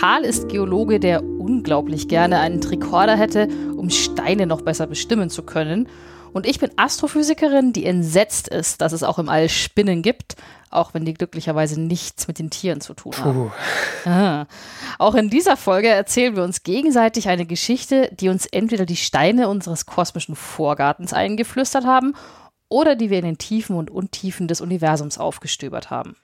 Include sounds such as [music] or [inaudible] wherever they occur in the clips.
Karl ist Geologe, der unglaublich gerne einen Tricorder hätte, um Steine noch besser bestimmen zu können. Und ich bin Astrophysikerin, die entsetzt ist, dass es auch im All Spinnen gibt, auch wenn die glücklicherweise nichts mit den Tieren zu tun haben. Ah. Auch in dieser Folge erzählen wir uns gegenseitig eine Geschichte, die uns entweder die Steine unseres kosmischen Vorgartens eingeflüstert haben oder die wir in den Tiefen und Untiefen des Universums aufgestöbert haben.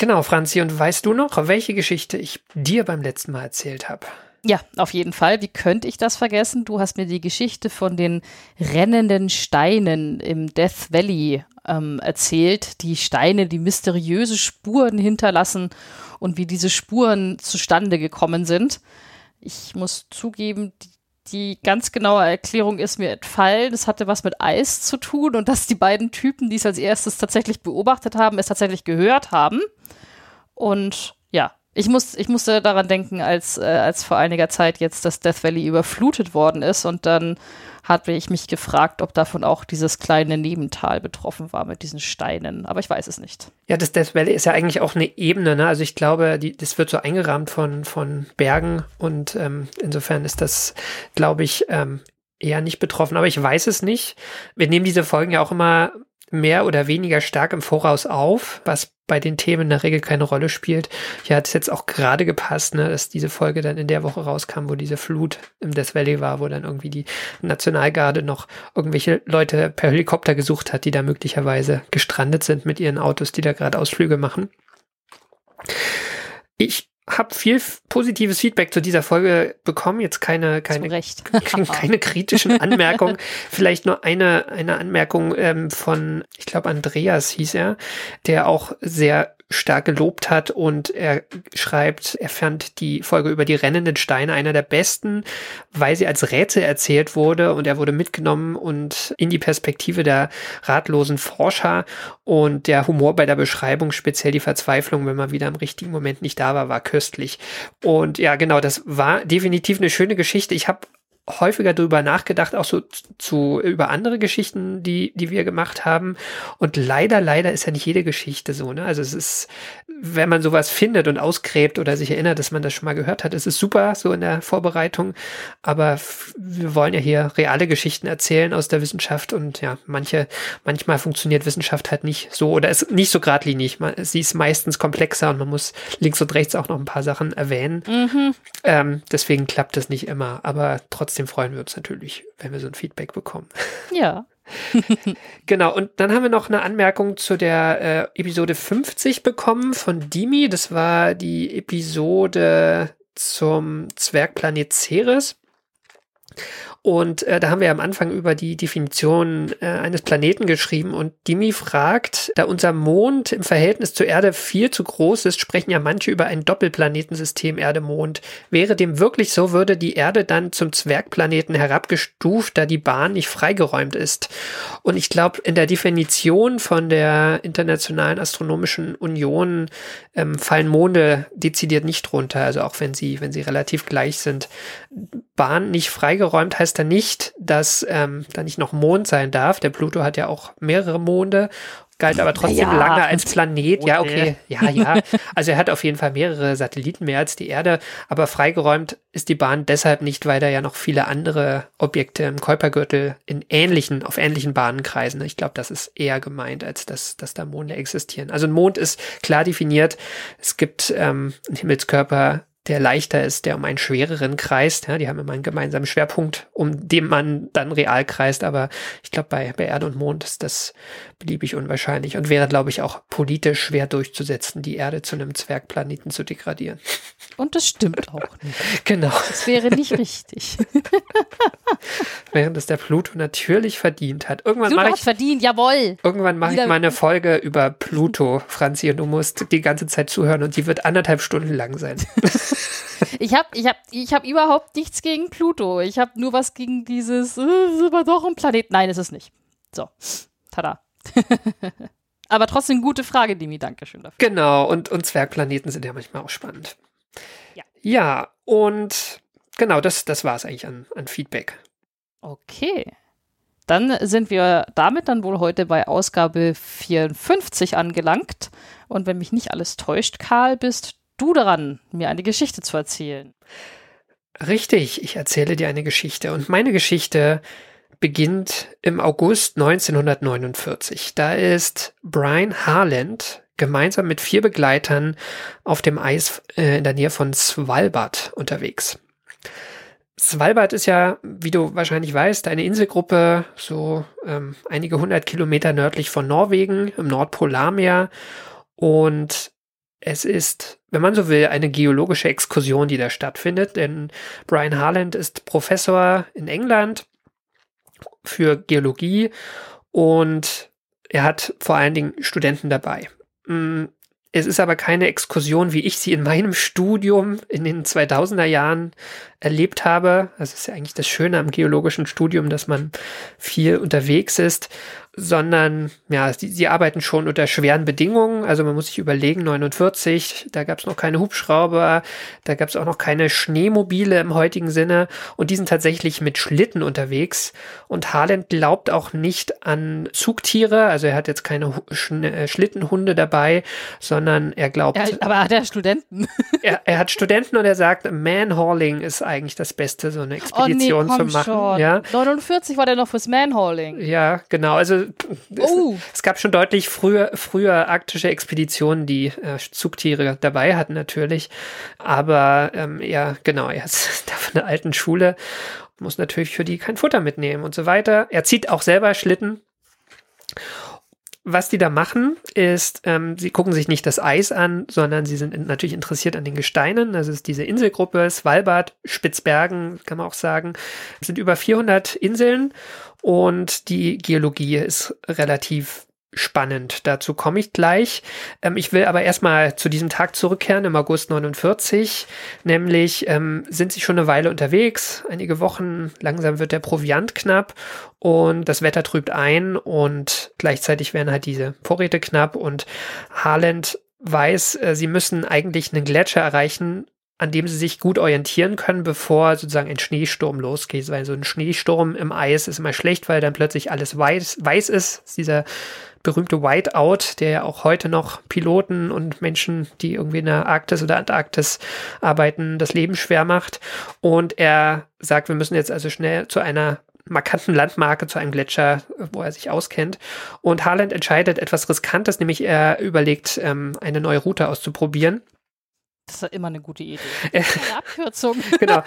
Genau, Franzi, und weißt du noch, welche Geschichte ich dir beim letzten Mal erzählt habe? Ja, auf jeden Fall. Wie könnte ich das vergessen? Du hast mir die Geschichte von den rennenden Steinen im Death Valley ähm, erzählt. Die Steine, die mysteriöse Spuren hinterlassen und wie diese Spuren zustande gekommen sind. Ich muss zugeben, die, die ganz genaue Erklärung ist mir entfallen. Es hatte was mit Eis zu tun und dass die beiden Typen, die es als erstes tatsächlich beobachtet haben, es tatsächlich gehört haben. Und ja, ich, muss, ich musste daran denken, als, äh, als vor einiger Zeit jetzt das Death Valley überflutet worden ist und dann hatte ich mich gefragt, ob davon auch dieses kleine Nebental betroffen war mit diesen Steinen. Aber ich weiß es nicht. Ja, das Death Valley ist ja eigentlich auch eine Ebene. Ne? Also ich glaube, die, das wird so eingerahmt von, von Bergen und ähm, insofern ist das, glaube ich, ähm, eher nicht betroffen. Aber ich weiß es nicht. Wir nehmen diese Folgen ja auch immer mehr oder weniger stark im Voraus auf, was bei den Themen in der Regel keine Rolle spielt. Hier hat es jetzt auch gerade gepasst, ne, dass diese Folge dann in der Woche rauskam, wo diese Flut im Death Valley war, wo dann irgendwie die Nationalgarde noch irgendwelche Leute per Helikopter gesucht hat, die da möglicherweise gestrandet sind mit ihren Autos, die da gerade Ausflüge machen. Ich habe viel positives Feedback zu dieser Folge bekommen. Jetzt keine, [laughs] keine, keine kritischen Anmerkungen. [laughs] Vielleicht nur eine, eine Anmerkung ähm, von, ich glaube, Andreas hieß er, der auch sehr stark gelobt hat und er schreibt, er fand die Folge über die rennenden Steine einer der besten, weil sie als Rätsel erzählt wurde und er wurde mitgenommen und in die Perspektive der ratlosen Forscher und der Humor bei der Beschreibung, speziell die Verzweiflung, wenn man wieder im richtigen Moment nicht da war, war köstlich. Und ja, genau, das war definitiv eine schöne Geschichte. Ich habe häufiger darüber nachgedacht, auch so zu über andere Geschichten, die die wir gemacht haben. Und leider, leider ist ja nicht jede Geschichte so. Ne? Also es ist, wenn man sowas findet und ausgräbt oder sich erinnert, dass man das schon mal gehört hat, ist es super so in der Vorbereitung. Aber wir wollen ja hier reale Geschichten erzählen aus der Wissenschaft und ja, manche, manchmal funktioniert Wissenschaft halt nicht so oder ist nicht so geradlinig. Man, sie ist meistens komplexer und man muss links und rechts auch noch ein paar Sachen erwähnen. Mhm. Ähm, deswegen klappt das nicht immer. Aber trotzdem trotzdem freuen wir uns natürlich, wenn wir so ein Feedback bekommen. [laughs] Ja. [laughs] genau, und dann haben wir noch eine Anmerkung zu der äh, Episode 50 bekommen von Dimi. Das war die Episode zum Zwergplanet Ceres. Und äh, da haben wir am Anfang über die Definition äh, eines Planeten geschrieben und Dimi fragt, da unser Mond im Verhältnis zur Erde viel zu groß ist, sprechen ja manche über ein Doppelplanetensystem Erde-Mond. Wäre dem wirklich so, würde die Erde dann zum Zwergplaneten herabgestuft, da die Bahn nicht freigeräumt ist. Und ich glaube, in der Definition von der Internationalen Astronomischen Union ähm, fallen Monde dezidiert nicht runter, also auch wenn sie, wenn sie relativ gleich sind. Bahn nicht freigeräumt heißt da nicht, dass ähm, da nicht noch Mond sein darf. Der Pluto hat ja auch mehrere Monde galt aber trotzdem ja, lange als Planet. Ja, okay, ja, ja. Also er hat auf jeden Fall mehrere Satelliten mehr als die Erde, aber freigeräumt ist die Bahn deshalb nicht, weil da ja noch viele andere Objekte im Kuipergürtel in ähnlichen, auf ähnlichen Bahnen kreisen. Ich glaube, das ist eher gemeint, als dass, dass da Monde existieren. Also ein Mond ist klar definiert. Es gibt ähm, einen Himmelskörper der leichter ist, der um einen schwereren kreist. Ja, die haben immer einen gemeinsamen Schwerpunkt, um den man dann real kreist. Aber ich glaube, bei, bei Erde und Mond ist das beliebig unwahrscheinlich und wäre, glaube ich, auch politisch schwer durchzusetzen, die Erde zu einem Zwergplaneten zu degradieren. Und das stimmt auch nicht. [laughs] Genau. Das wäre nicht richtig. [laughs] Während es der Pluto natürlich verdient hat. Irgendwann Pluto ich, verdient, jawohl. irgendwann mache ich mal eine Folge über Pluto, Franzi, und du musst die ganze Zeit zuhören und die wird anderthalb Stunden lang sein. [laughs] Ich habe ich hab, ich hab überhaupt nichts gegen Pluto. Ich habe nur was gegen dieses, äh, ist aber doch ein Planet. Nein, ist es nicht. So, tada. [laughs] aber trotzdem gute Frage, Dimi. Dankeschön dafür. Genau, und, und Zwergplaneten sind ja manchmal auch spannend. Ja. Ja, und genau, das, das war es eigentlich an, an Feedback. Okay. Dann sind wir damit dann wohl heute bei Ausgabe 54 angelangt. Und wenn mich nicht alles täuscht, Karl, bist du dran, mir eine Geschichte zu erzählen. Richtig, ich erzähle dir eine Geschichte. Und meine Geschichte beginnt im August 1949. Da ist Brian Harland gemeinsam mit vier Begleitern auf dem Eis äh, in der Nähe von Svalbard unterwegs. Svalbard ist ja, wie du wahrscheinlich weißt, eine Inselgruppe, so ähm, einige hundert Kilometer nördlich von Norwegen im Nordpolarmeer. Und es ist, wenn man so will, eine geologische Exkursion, die da stattfindet. Denn Brian Harland ist Professor in England für Geologie und er hat vor allen Dingen Studenten dabei. Mm, Es ist aber keine Exkursion, wie ich sie in meinem Studium in den 2000er Jahren erlebt habe. Das ist ja eigentlich das Schöne am geologischen Studium, dass man viel unterwegs ist, sondern ja, sie, sie arbeiten schon unter schweren Bedingungen. Also man muss sich überlegen, 49, da gab es noch keine Hubschrauber, da gab es auch noch keine Schneemobile im heutigen Sinne und die sind tatsächlich mit Schlitten unterwegs. Und Harland glaubt auch nicht an Zugtiere, also er hat jetzt keine äh, Schlittenhunde dabei, sondern er glaubt, Ja, aber hat er Studenten? [laughs] er, er hat Studenten und er sagt, Manhauling ist eigentlich das Beste, so eine Oh nee, Expedition zu machen. schon. Ja, 49 war der noch fürs Manhauling. ja, genau. Also Oh. es gab schon deutlich früher, früher arktische Expeditionen, die äh, Zugtiere dabei hatten natürlich. Aber ähm, ja, genau, er ist [laughs] da von der alten Schule, muss natürlich für die kein Futter mitnehmen und so weiter. Er zieht auch selber Schlitten. Was die da machen, ist, ähm, sie gucken sich nicht das Eis an, sondern sie sind in, natürlich interessiert an den Gesteinen. Das ist diese Inselgruppe, Svalbard, Spitzbergen, kann man auch sagen. Es sind über 400 Inseln und die Geologie ist relativ spannend. Dazu komme ich gleich. Ähm, ich will aber erstmal zu diesem Tag zurückkehren im August 49. Nämlich ähm, sind sie schon eine Weile unterwegs, einige Wochen. Langsam wird der Proviant knapp und das Wetter trübt ein und gleichzeitig werden halt diese Vorräte knapp und Harland weiß, äh, sie müssen eigentlich einen Gletscher erreichen, an dem sie sich gut orientieren können, bevor sozusagen ein Schneesturm losgeht. Weil so ein Schneesturm im Eis ist immer schlecht, weil dann plötzlich alles weiß, weiß ist. Dieser berühmte Whiteout, der ja auch heute noch Piloten und Menschen, die irgendwie in der Arktis oder Antarktis arbeiten, das Leben schwer macht. Und er sagt, wir müssen jetzt also schnell zu einer markanten Landmarke zu einem Gletscher, wo er sich auskennt. Und Harland entscheidet etwas Riskantes, nämlich er überlegt, ähm, eine neue Route auszuprobieren. Das ist ja immer eine gute Idee. [laughs] Eine Abkürzung. [laughs] Genau.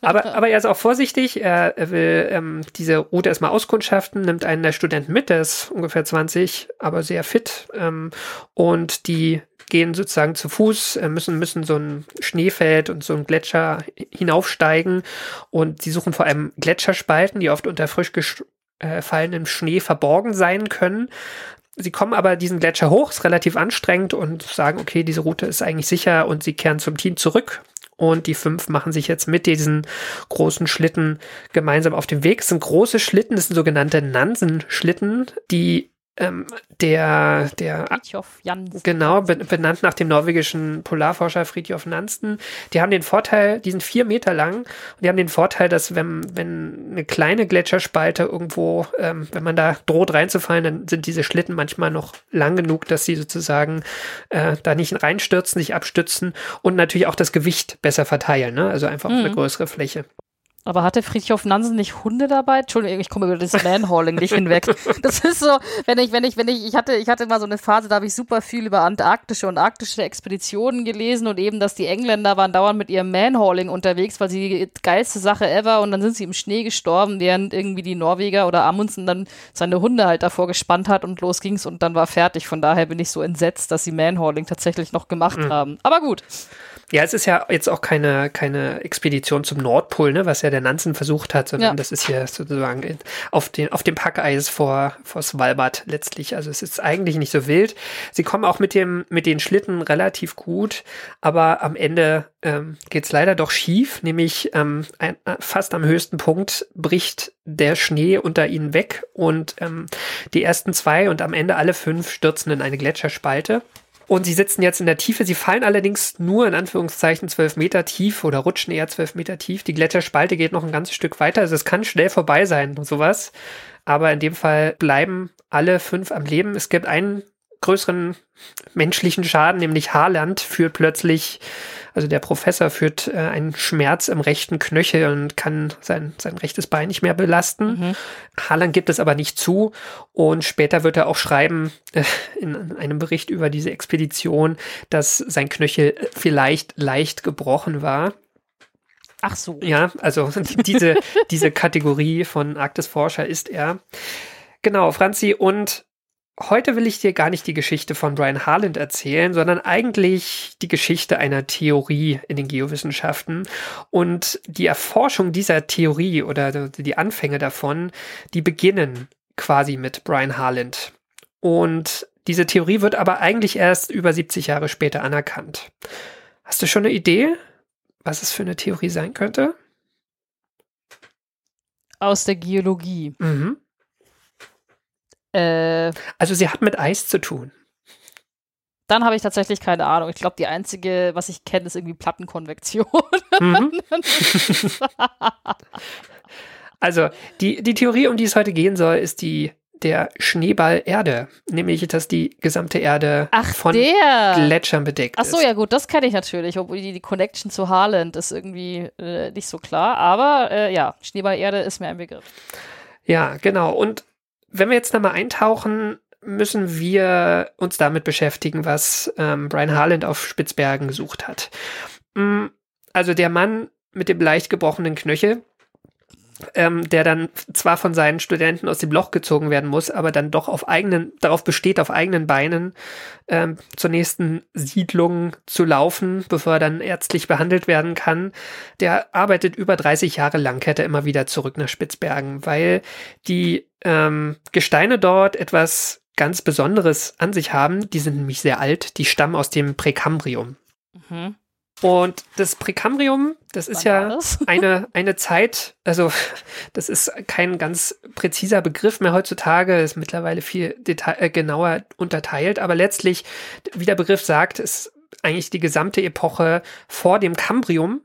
Aber, aber er ist auch vorsichtig. Er, will ähm, diese Route erstmal auskundschaften, nimmt einen der Studenten mit, der ist ungefähr 20, aber sehr fit. Ähm, und die gehen sozusagen zu Fuß, äh, müssen, müssen so ein Schneefeld und so ein Gletscher hinaufsteigen. Und sie suchen vor allem Gletscherspalten, die oft unter frisch gefallenem Schnee verborgen sein können. Sie kommen aber diesen Gletscher hoch, ist relativ anstrengend und sagen, okay, diese Route ist eigentlich sicher und sie kehren zum Team zurück. Und die fünf machen sich jetzt mit diesen großen Schlitten gemeinsam auf den Weg. Es sind große Schlitten, das sind sogenannte Nansen-Schlitten, die ähm, der, der Fridtjof Jansen. Genau, be benannt nach dem norwegischen Polarforscher Fridtjof Nansen. Die haben den Vorteil, die sind vier Meter lang und die haben den Vorteil, dass wenn, wenn eine kleine Gletscherspalte irgendwo, ähm, wenn man da droht reinzufallen, dann sind diese Schlitten manchmal noch lang genug, dass sie sozusagen äh, da nicht reinstürzen, nicht abstützen und natürlich auch das Gewicht besser verteilen, ne? also einfach auf eine größere Fläche. Aber hatte Friedhof Nansen nicht Hunde dabei? Entschuldigung, ich komme über das Manhauling nicht hinweg. Das ist so, wenn ich, wenn ich, wenn ich, ich hatte, ich hatte mal so eine Phase, da habe ich super viel über antarktische und arktische Expeditionen gelesen und eben, dass die Engländer waren dauernd mit ihrem Manhauling unterwegs, weil sie die geilste Sache ever und dann sind sie im Schnee gestorben, während irgendwie die Norweger oder Amundsen dann seine Hunde halt davor gespannt hat und los ging's und dann war fertig. Von daher bin ich so entsetzt, dass sie Manhauling tatsächlich noch gemacht mhm. haben. Aber gut. Ja, es ist ja jetzt auch keine, keine Expedition zum Nordpol, ne, was ja der Nansen versucht hat, sondern ja. das ist hier sozusagen auf, den, auf dem Packeis vor, vor Svalbard letztlich. Also es ist eigentlich nicht so wild. Sie kommen auch mit, dem, mit den Schlitten relativ gut, aber am Ende ähm, geht es leider doch schief, nämlich ähm, ein, fast am höchsten Punkt bricht der Schnee unter ihnen weg und ähm, die ersten zwei und am Ende alle fünf stürzen in eine Gletscherspalte. Und sie sitzen jetzt in der Tiefe. Sie fallen allerdings nur in Anführungszeichen zwölf Meter tief oder rutschen eher zwölf Meter tief. Die Gletscherspalte geht noch ein ganzes Stück weiter. Also es kann schnell vorbei sein, sowas. Aber in dem Fall bleiben alle fünf am Leben. Es gibt einen größeren menschlichen Schaden, nämlich Haarland führt plötzlich, also der Professor führt äh, einen Schmerz im rechten Knöchel und kann sein, sein rechtes Bein nicht mehr belasten. Mhm. Haaland gibt es aber nicht zu und später wird er auch schreiben äh, in einem Bericht über diese Expedition, dass sein Knöchel vielleicht leicht gebrochen war. Ach so. Ja, also [laughs] diese, diese Kategorie von Arktisforscher ist er. Genau, Franzi, und Heute will ich dir gar nicht die Geschichte von Brian Harland erzählen, sondern eigentlich die Geschichte einer Theorie in den Geowissenschaften. Und die Erforschung dieser Theorie oder die Anfänge davon, die beginnen quasi mit Brian Harland. Und diese Theorie wird aber eigentlich erst über 70 Jahre später anerkannt. Hast du schon eine Idee, was es für eine Theorie sein könnte? Aus der Geologie. Mhm. Äh, also sie hat mit Eis zu tun. Dann habe ich tatsächlich keine Ahnung. Ich glaube, die einzige, was ich kenne, ist irgendwie Plattenkonvektion. [laughs] Mhm. also die, die Theorie, um die es heute gehen soll, ist die der Schneeball Erde, nämlich dass die gesamte Erde Ach, von der. Gletschern bedeckt Ach so, ist. ja gut, das kenne ich natürlich, obwohl die, die Connection zu Harland ist irgendwie äh, nicht so klar, aber äh, ja, Schneeball Erde ist mir ein Begriff. Ja, genau. Und wenn wir jetzt nochmal eintauchen, müssen wir uns damit beschäftigen, was ähm, Brian Harland auf Spitzbergen gesucht hat. Mm, also der Mann mit dem leicht gebrochenen Knöchel, ähm, der dann zwar von seinen Studenten aus dem Loch gezogen werden muss, aber dann doch auf eigenen, darauf besteht, auf eigenen Beinen ähm, zur nächsten Siedlung zu laufen, bevor er dann ärztlich behandelt werden kann. Der arbeitet über 30 Jahre lang, kehrt er immer wieder zurück nach Spitzbergen, weil die ähm, Gesteine dort etwas ganz Besonderes an sich haben. Die sind nämlich sehr alt, die stammen aus dem Präkambrium. Mhm. Und das Präkambrium, das ist ja das? [laughs] eine, eine Zeit, also das ist kein ganz präziser Begriff mehr heutzutage, ist mittlerweile viel Detail, äh, genauer unterteilt, aber letztlich, wie der Begriff sagt, ist eigentlich die gesamte Epoche vor dem Kambrium.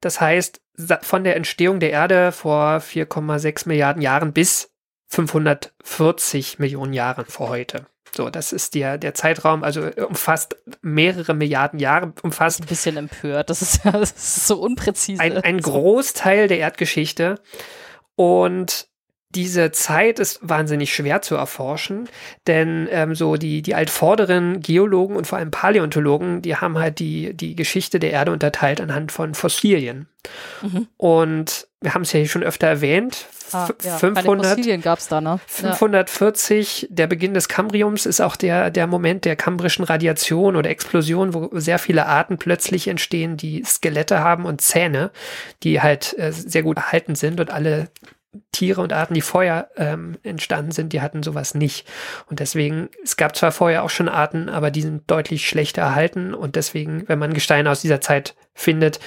Das heißt, von der Entstehung der Erde vor 4,6 Milliarden Jahren bis 540 Millionen Jahren vor heute. So, das ist der, der Zeitraum, also äh, umfasst mehrere Milliarden Jahre, umfasst. Ein bisschen empört, das ist ja [laughs] das ist so unpräzise. Ein, ein Großteil der Erdgeschichte. Und diese Zeit ist wahnsinnig schwer zu erforschen, denn ähm, so die, die altvorderen Geologen und vor allem Paläontologen, die haben halt die, die Geschichte der Erde unterteilt anhand von Fossilien. Mhm. Und wir haben es ja hier schon öfter erwähnt, ah, ja. 500, Fossilien gab's da, ne? 540, der Beginn des Kambriums ist auch der, der Moment der kambrischen Radiation oder Explosion, wo sehr viele Arten plötzlich entstehen, die Skelette haben und Zähne, die halt äh, sehr gut erhalten sind und alle Tiere und Arten, die vorher ähm, entstanden sind, die hatten sowas nicht. Und deswegen, es gab zwar vorher auch schon Arten, aber die sind deutlich schlechter erhalten. Und deswegen, wenn man Gesteine aus dieser Zeit findet,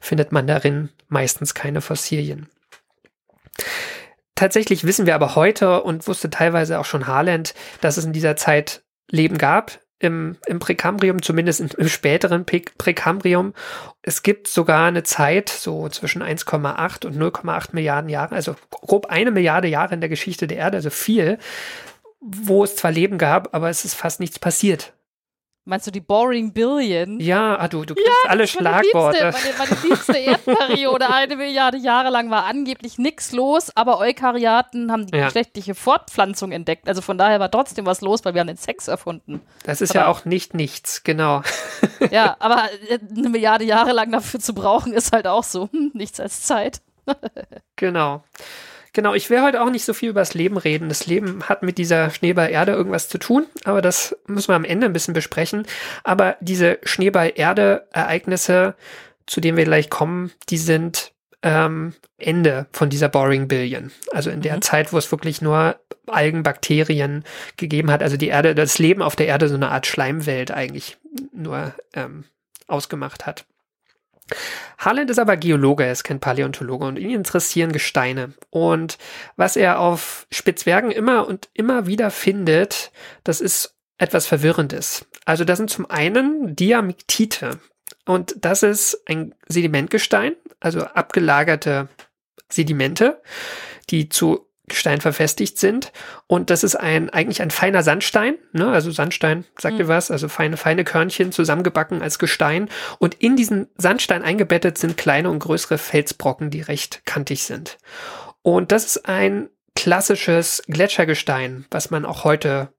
findet man darin meistens keine Fossilien. Tatsächlich wissen wir aber heute und wusste teilweise auch schon Harland, dass es in dieser Zeit Leben gab, im, im Präkambrium, zumindest im, späteren Präkambrium. Es gibt sogar eine Zeit, so zwischen 1,8 und 0,8 Milliarden Jahren, also grob eine Milliarde Jahre in der Geschichte der Erde, also viel, wo es zwar Leben gab, aber es ist fast nichts passiert. Meinst du die Boring Billion? Ja, ah, du, du kriegst ja, alle Schlagworte. Meine liebste, meine, meine liebste Erdperiode, [laughs] eine Milliarde Jahre lang war angeblich nichts los, aber Eukaryaten haben die ja. geschlechtliche Fortpflanzung entdeckt. Also von daher war trotzdem was los, weil wir haben den Sex erfunden. Das ist aber, ja auch nicht nichts, genau. [laughs] Ja, aber äh, [laughs] eine Milliarde Jahre lang dafür zu brauchen, ist halt auch so, hm, nichts als Zeit. genau. Genau, ich will heute auch nicht so viel über das Leben reden. Das Leben hat mit dieser Schneeball-Erde irgendwas zu tun, aber das müssen wir am Ende ein bisschen besprechen. Aber diese Schneeball-Erde-Ereignisse, zu denen wir gleich kommen, die sind ähm, Ende von dieser Boring Billion. Also in der mhm. Zeit, wo es wirklich nur Algen, Bakterien gegeben hat. Also die Erde, das Leben auf der Erde so eine Art Schleimwelt eigentlich nur ähm, ausgemacht hat. Harland ist aber Geologe, er ist kein Paläontologe und ihn interessieren Gesteine. Und was er auf Spitzbergen immer und immer wieder findet, das ist etwas Verwirrendes. Also das sind zum einen Diamiktite. Und das ist ein Sedimentgestein, also abgelagerte Sedimente, die zu Gestein verfestigt sind. Und das ist ein, eigentlich ein feiner Sandstein, ne? also Sandstein, sagt mhm. ihr was, also feine, feine Körnchen zusammengebacken als Gestein. Und in diesen Sandstein eingebettet sind kleine und größere Felsbrocken, die recht kantig sind. Und das ist ein klassisches Gletschergestein, was man auch heute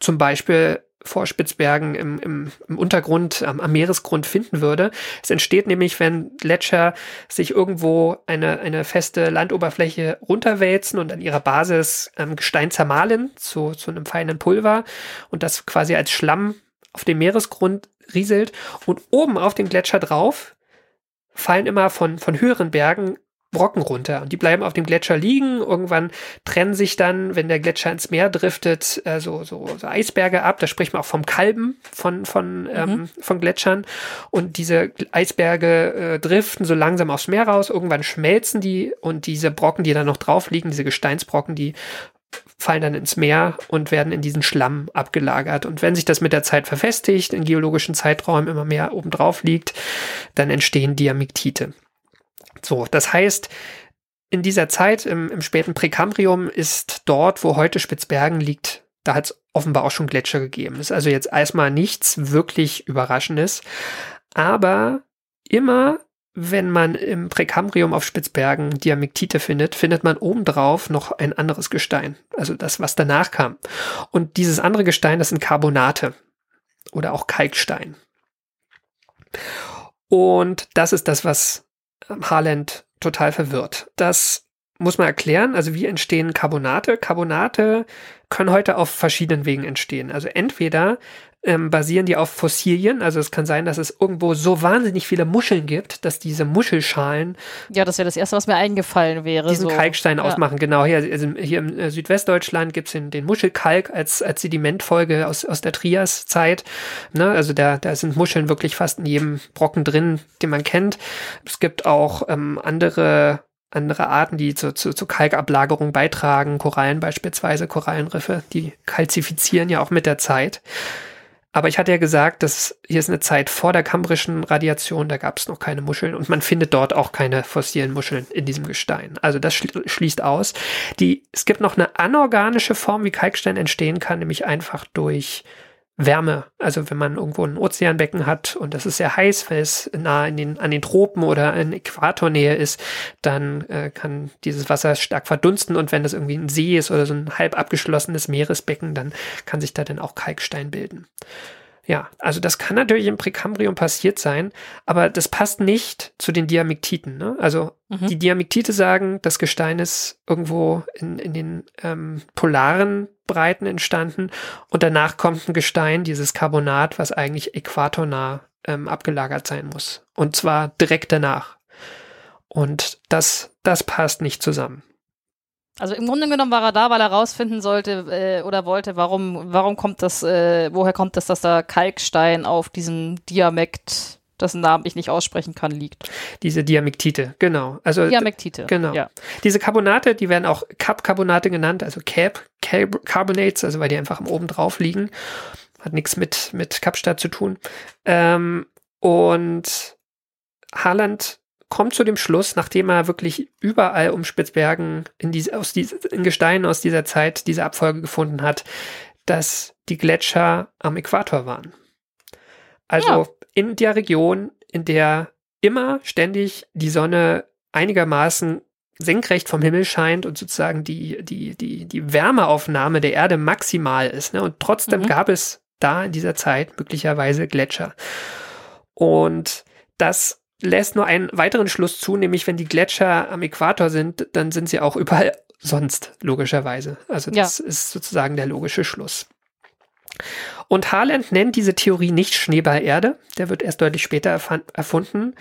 zum Beispiel vor Spitzbergen im, im, im Untergrund, am, am, Meeresgrund finden würde. Es entsteht nämlich, wenn Gletscher sich irgendwo eine, eine feste Landoberfläche runterwälzen und an ihrer Basis ähm, Gestein zermahlen zu, zu einem feinen Pulver und das quasi als Schlamm auf dem Meeresgrund rieselt und oben auf den Gletscher drauf fallen immer von, von höheren Bergen Brocken runter und die bleiben auf dem Gletscher liegen. Irgendwann trennen sich dann, wenn der Gletscher ins Meer driftet, äh, so, so, so Eisberge ab. Da spricht man auch vom Kalben von, von, mhm. ähm, von Gletschern. Und diese Eisberge äh, driften so langsam aufs Meer raus. Irgendwann schmelzen die und diese Brocken, die da noch drauf liegen, diese Gesteinsbrocken, die fallen dann ins Meer und werden in diesen Schlamm abgelagert. Und wenn sich das mit der Zeit verfestigt, in geologischen Zeiträumen immer mehr obendrauf liegt, dann entstehen Diamiktite. So, das heißt, in dieser Zeit im, im späten Präkambrium ist dort, wo heute Spitzbergen liegt, da hat es offenbar auch schon Gletscher gegeben. Ist also jetzt erstmal nichts wirklich Überraschendes. Aber immer, wenn man im Präkambrium auf Spitzbergen Diamiktite findet, findet man obendrauf noch ein anderes Gestein. Also das, was danach kam. Und dieses andere Gestein, das sind Carbonate oder auch Kalkstein. Und das ist das, was Harland total verwirrt. Das muss man erklären. Also wie entstehen Carbonate? Carbonate können heute auf verschiedenen Wegen entstehen. Also entweder ähm, basieren die auf Fossilien. Also es kann sein, dass es irgendwo so wahnsinnig viele Muscheln gibt, dass diese Muschelschalen. Ja, das wäre das Erste, was mir eingefallen wäre. Diesen so. Kalkstein ja. ausmachen. Genau, hier, also hier im äh, Südwestdeutschland gibt es den, den, Muschelkalk als, als Sedimentfolge aus, aus der Triaszeit. Ne? Also da, da sind Muscheln wirklich fast in jedem Brocken drin, den man kennt. Es gibt auch ähm, andere andere Arten, die zu, zu, zu Kalkablagerung beitragen, Korallen beispielsweise, Korallenriffe, die kalzifizieren ja auch mit der Zeit. Aber ich hatte ja gesagt, dass hier ist eine Zeit vor der kambrischen Radiation, da gab es noch keine Muscheln und man findet dort auch keine fossilen Muscheln in diesem Gestein. Also das schließt aus. Die, es gibt noch eine anorganische Form, wie Kalkstein entstehen kann, nämlich einfach durch Wärme. Also wenn man irgendwo ein Ozeanbecken hat und das ist sehr heiß, weil es nah in den, an den Tropen oder in Äquatornähe ist, dann äh, kann dieses Wasser stark verdunsten und wenn das irgendwie ein See ist oder so ein halb abgeschlossenes Meeresbecken, dann kann sich da dann auch Kalkstein bilden. Ja, also das kann natürlich im Präkambrium passiert sein, aber das passt nicht zu den Diamiktiten. Ne? Also mhm. die Diamiktite sagen, das Gestein ist irgendwo in, in den ähm, polaren Breiten entstanden und danach kommt ein Gestein, dieses Carbonat, was eigentlich äquatornah ähm, abgelagert sein muss. Und zwar direkt danach. Und das, das passt nicht zusammen. Also im Grunde genommen war er da, weil er rausfinden sollte äh, oder wollte, warum, warum kommt das, äh, woher kommt das, dass da Kalkstein auf diesem Diamekt, dessen Namen ich nicht aussprechen kann, liegt. Diese Diamektite, genau. Also Diamektite. Genau. Ja. Diese Carbonate, die werden auch Cap-Carbonate genannt, also Cap, Cap Carbonates, also weil die einfach oben drauf liegen. Hat nichts mit, mit Kapstadt zu tun. Ähm, und Haaland kommt zu dem Schluss, nachdem er wirklich überall um Spitzbergen in, diese, aus diese, in Gesteinen aus dieser Zeit diese Abfolge gefunden hat, dass die Gletscher am Äquator waren. Also Ja. in der Region, in der immer ständig die Sonne einigermaßen senkrecht vom Himmel scheint und sozusagen die, die, die, die Wärmeaufnahme der Erde maximal ist. Ne? Und trotzdem Mhm. gab es da in dieser Zeit möglicherweise Gletscher. Und das lässt nur einen weiteren Schluss zu, nämlich wenn die Gletscher am Äquator sind, dann sind sie auch überall sonst, logischerweise. Also das ist sozusagen der logische Schluss. Und Haaland nennt diese Theorie nicht Schneeballerde, der wird erst deutlich später erfunden.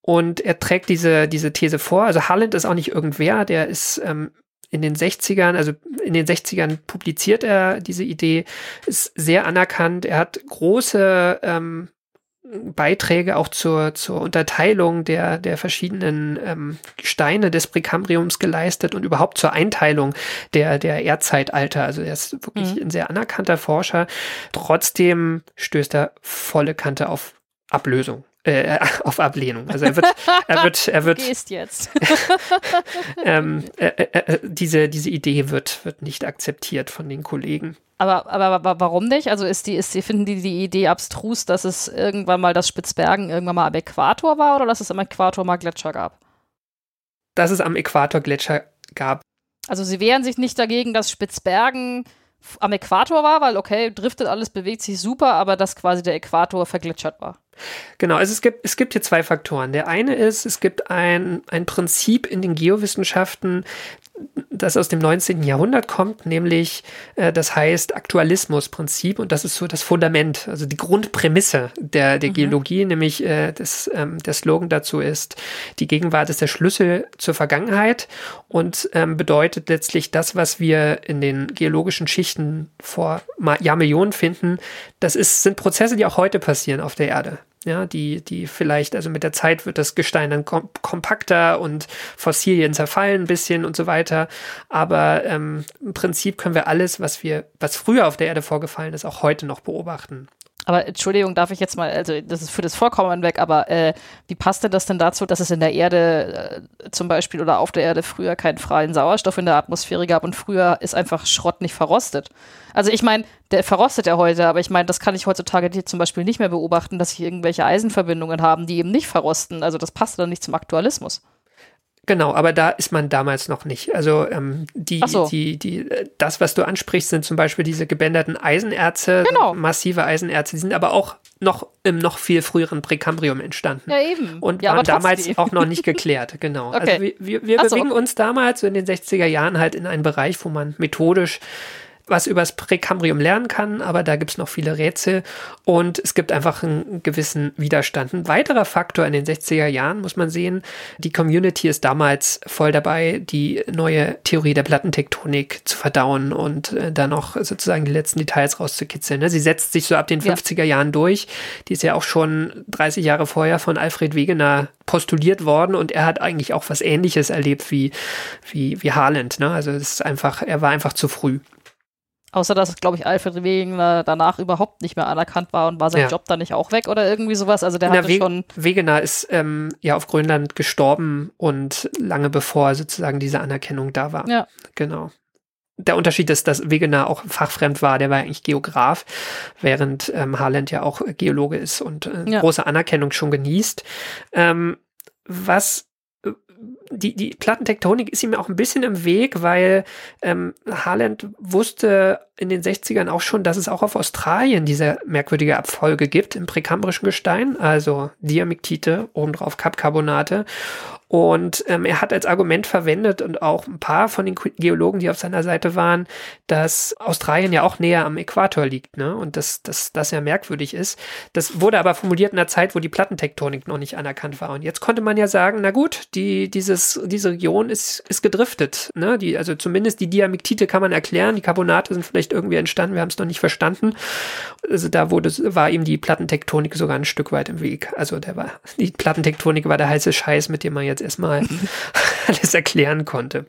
Und er trägt diese, diese These vor. Also Haaland ist auch nicht irgendwer, der ist ähm, in den 60ern, also in den 60ern publiziert er diese Idee, ist sehr anerkannt. Er hat große ähm, Beiträge auch zur, zur Unterteilung der, der verschiedenen ähm, Steine des Präkambriums geleistet und überhaupt zur Einteilung der, der Erdzeitalter. Also er ist wirklich Mhm. ein sehr anerkannter Forscher. Trotzdem stößt er volle Kante auf Ablösung. Äh, [laughs] auf Ablehnung. Also er wird, er wird, [laughs] er wird, Gehst jetzt. [laughs] ähm, äh, äh, äh, diese, diese Idee wird, wird nicht akzeptiert von den Kollegen. Aber, aber, aber warum nicht? Also ist die, ist die, finden die die Idee abstrus, dass es irgendwann mal das Spitzbergen irgendwann mal am Äquator war oder dass es am Äquator mal Gletscher gab? Dass es am Äquator Gletscher gab. Also sie wehren sich nicht dagegen, dass Spitzbergen am Äquator war, weil okay, driftet alles, bewegt sich super, aber dass quasi der Äquator vergletschert war. Genau, also es gibt, es gibt hier zwei Faktoren. Der eine ist, es gibt ein, ein Prinzip in den Geowissenschaften, das aus dem 19. Jahrhundert kommt, nämlich äh, das heißt Aktualismusprinzip und das ist so das Fundament, also die Grundprämisse der, der Geologie, nämlich äh, das, ähm, der Slogan dazu ist, die Gegenwart ist der Schlüssel zur Vergangenheit und ähm, bedeutet letztlich das, was wir in den geologischen Schichten vor Jahrmillionen finden, das ist, sind Prozesse, die auch heute passieren auf der Erde. Ja, die, die vielleicht, also mit der Zeit wird das Gestein dann kom kompakter und Fossilien zerfallen ein bisschen und so weiter. Aber ähm, im Prinzip können wir alles, was wir, was früher auf der Erde vorgefallen ist, auch heute noch beobachten. Aber Entschuldigung, darf ich jetzt mal, also das ist für das Vorkommen weg, aber äh, wie passt denn das denn dazu, dass es in der Erde äh, zum Beispiel oder auf der Erde früher keinen freien Sauerstoff in der Atmosphäre gab und früher ist einfach Schrott nicht verrostet? Also ich meine, der verrostet ja heute, aber ich meine, das kann ich heutzutage hier zum Beispiel nicht mehr beobachten, dass sie irgendwelche Eisenverbindungen haben, die eben nicht verrosten. Also das passt dann nicht zum Aktualismus. Genau, aber da ist man damals noch nicht. Also ähm, die, so. die, die, äh, das, was du ansprichst, sind zum Beispiel diese gebänderten Eisenerze, Genau. massive Eisenerze, die sind aber auch noch im noch viel früheren Präkambrium entstanden. Ja, eben. Und ja, waren damals trotzdem. auch noch nicht geklärt, [laughs] genau. Okay. Also wir, wir, wir so, bewegen uns damals so in den 60er Jahren halt in einen Bereich, wo man methodisch was übers Präkambrium lernen kann, aber da gibt's noch viele Rätsel und es gibt einfach einen gewissen Widerstand. Ein weiterer Faktor in den 60er Jahren muss man sehen, die Community ist damals voll dabei, die neue Theorie der Plattentektonik zu verdauen und äh, da noch sozusagen die letzten Details rauszukitzeln. Ne? Sie setzt sich so ab den Ja. 50er Jahren durch. Die ist ja auch schon 30 Jahre vorher von Alfred Wegener postuliert worden und er hat eigentlich auch was ähnliches erlebt wie, wie, wie Haaland. Ne? Also es ist einfach, er war einfach zu früh. Außer dass, glaube ich, Alfred Wegener danach überhaupt nicht mehr anerkannt war und war sein Ja. Job dann nicht auch weg oder irgendwie sowas. Also der Na, hatte We schon. Wegener ist ähm, ja auf Grönland gestorben und lange bevor sozusagen diese Anerkennung da war. Ja. Genau. Der Unterschied ist, dass Wegener auch fachfremd war, der war eigentlich Geograf, während ähm, Haaland ja auch Geologe ist und äh, Ja. große Anerkennung schon genießt. Ähm, was die, die Plattentektonik ist ihm auch ein bisschen im Weg, weil ähm, Haaland wusste in den 60ern auch schon, dass es auch auf Australien diese merkwürdige Abfolge gibt im präkambrischen Gestein, also Diamiktite, obendrauf Kapcarbonate. Und ähm, er hat als Argument verwendet und auch ein paar von den Geologen, die auf seiner Seite waren, dass Australien ja auch näher am Äquator liegt, ne? Und dass das, das ja merkwürdig ist. Das wurde aber formuliert in einer Zeit, wo die Plattentektonik noch nicht anerkannt war. Und jetzt konnte man ja sagen, na gut, die, dieses, diese Region ist, ist gedriftet. Ne? Die, also zumindest die Diamiktite kann man erklären, die Carbonate sind vielleicht irgendwie entstanden, wir haben es noch nicht verstanden. Also da wurde, war ihm die Plattentektonik sogar ein Stück weit im Weg. Also der war, die Plattentektonik war der heiße Scheiß, mit dem man jetzt erstmal [laughs] alles erklären konnte.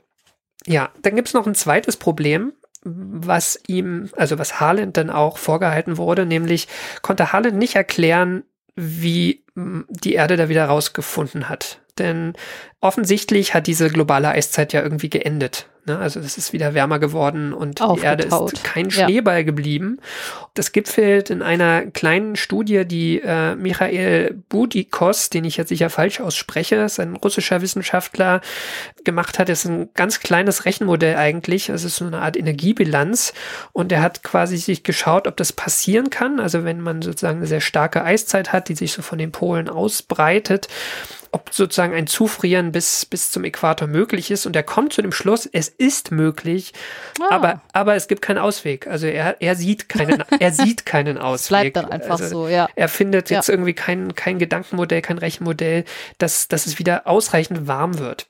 Ja, dann gibt's noch ein zweites Problem, was ihm, also was Haaland dann auch vorgehalten wurde, nämlich konnte Haaland nicht erklären, wie die Erde da wieder rausgefunden hat. Denn offensichtlich hat diese globale Eiszeit ja irgendwie geendet. Ne? Also es ist wieder wärmer geworden und Aufgetaut. die Erde ist kein Schneeball ja. geblieben. Das gipfelt in einer kleinen Studie, die äh, Michael Budikos, den ich jetzt sicher falsch ausspreche, ist ein russischer Wissenschaftler, gemacht hat. Das ist ein ganz kleines Rechenmodell eigentlich. Es ist so eine Art Energiebilanz und er hat quasi sich geschaut, ob das passieren kann. Also wenn man sozusagen eine sehr starke Eiszeit hat, die sich so von den Polen ausbreitet, ob sozusagen ein Zufrieren bis, bis zum Äquator möglich ist. Und er kommt zu dem Schluss, es ist möglich, ah. aber, aber es gibt keinen Ausweg. Also er, er sieht keinen, [laughs] er sieht keinen Ausweg. Es bleibt dann einfach also so, ja. Er findet jetzt ja. irgendwie kein, kein Gedankenmodell, kein Rechenmodell, dass, dass es wieder ausreichend warm wird.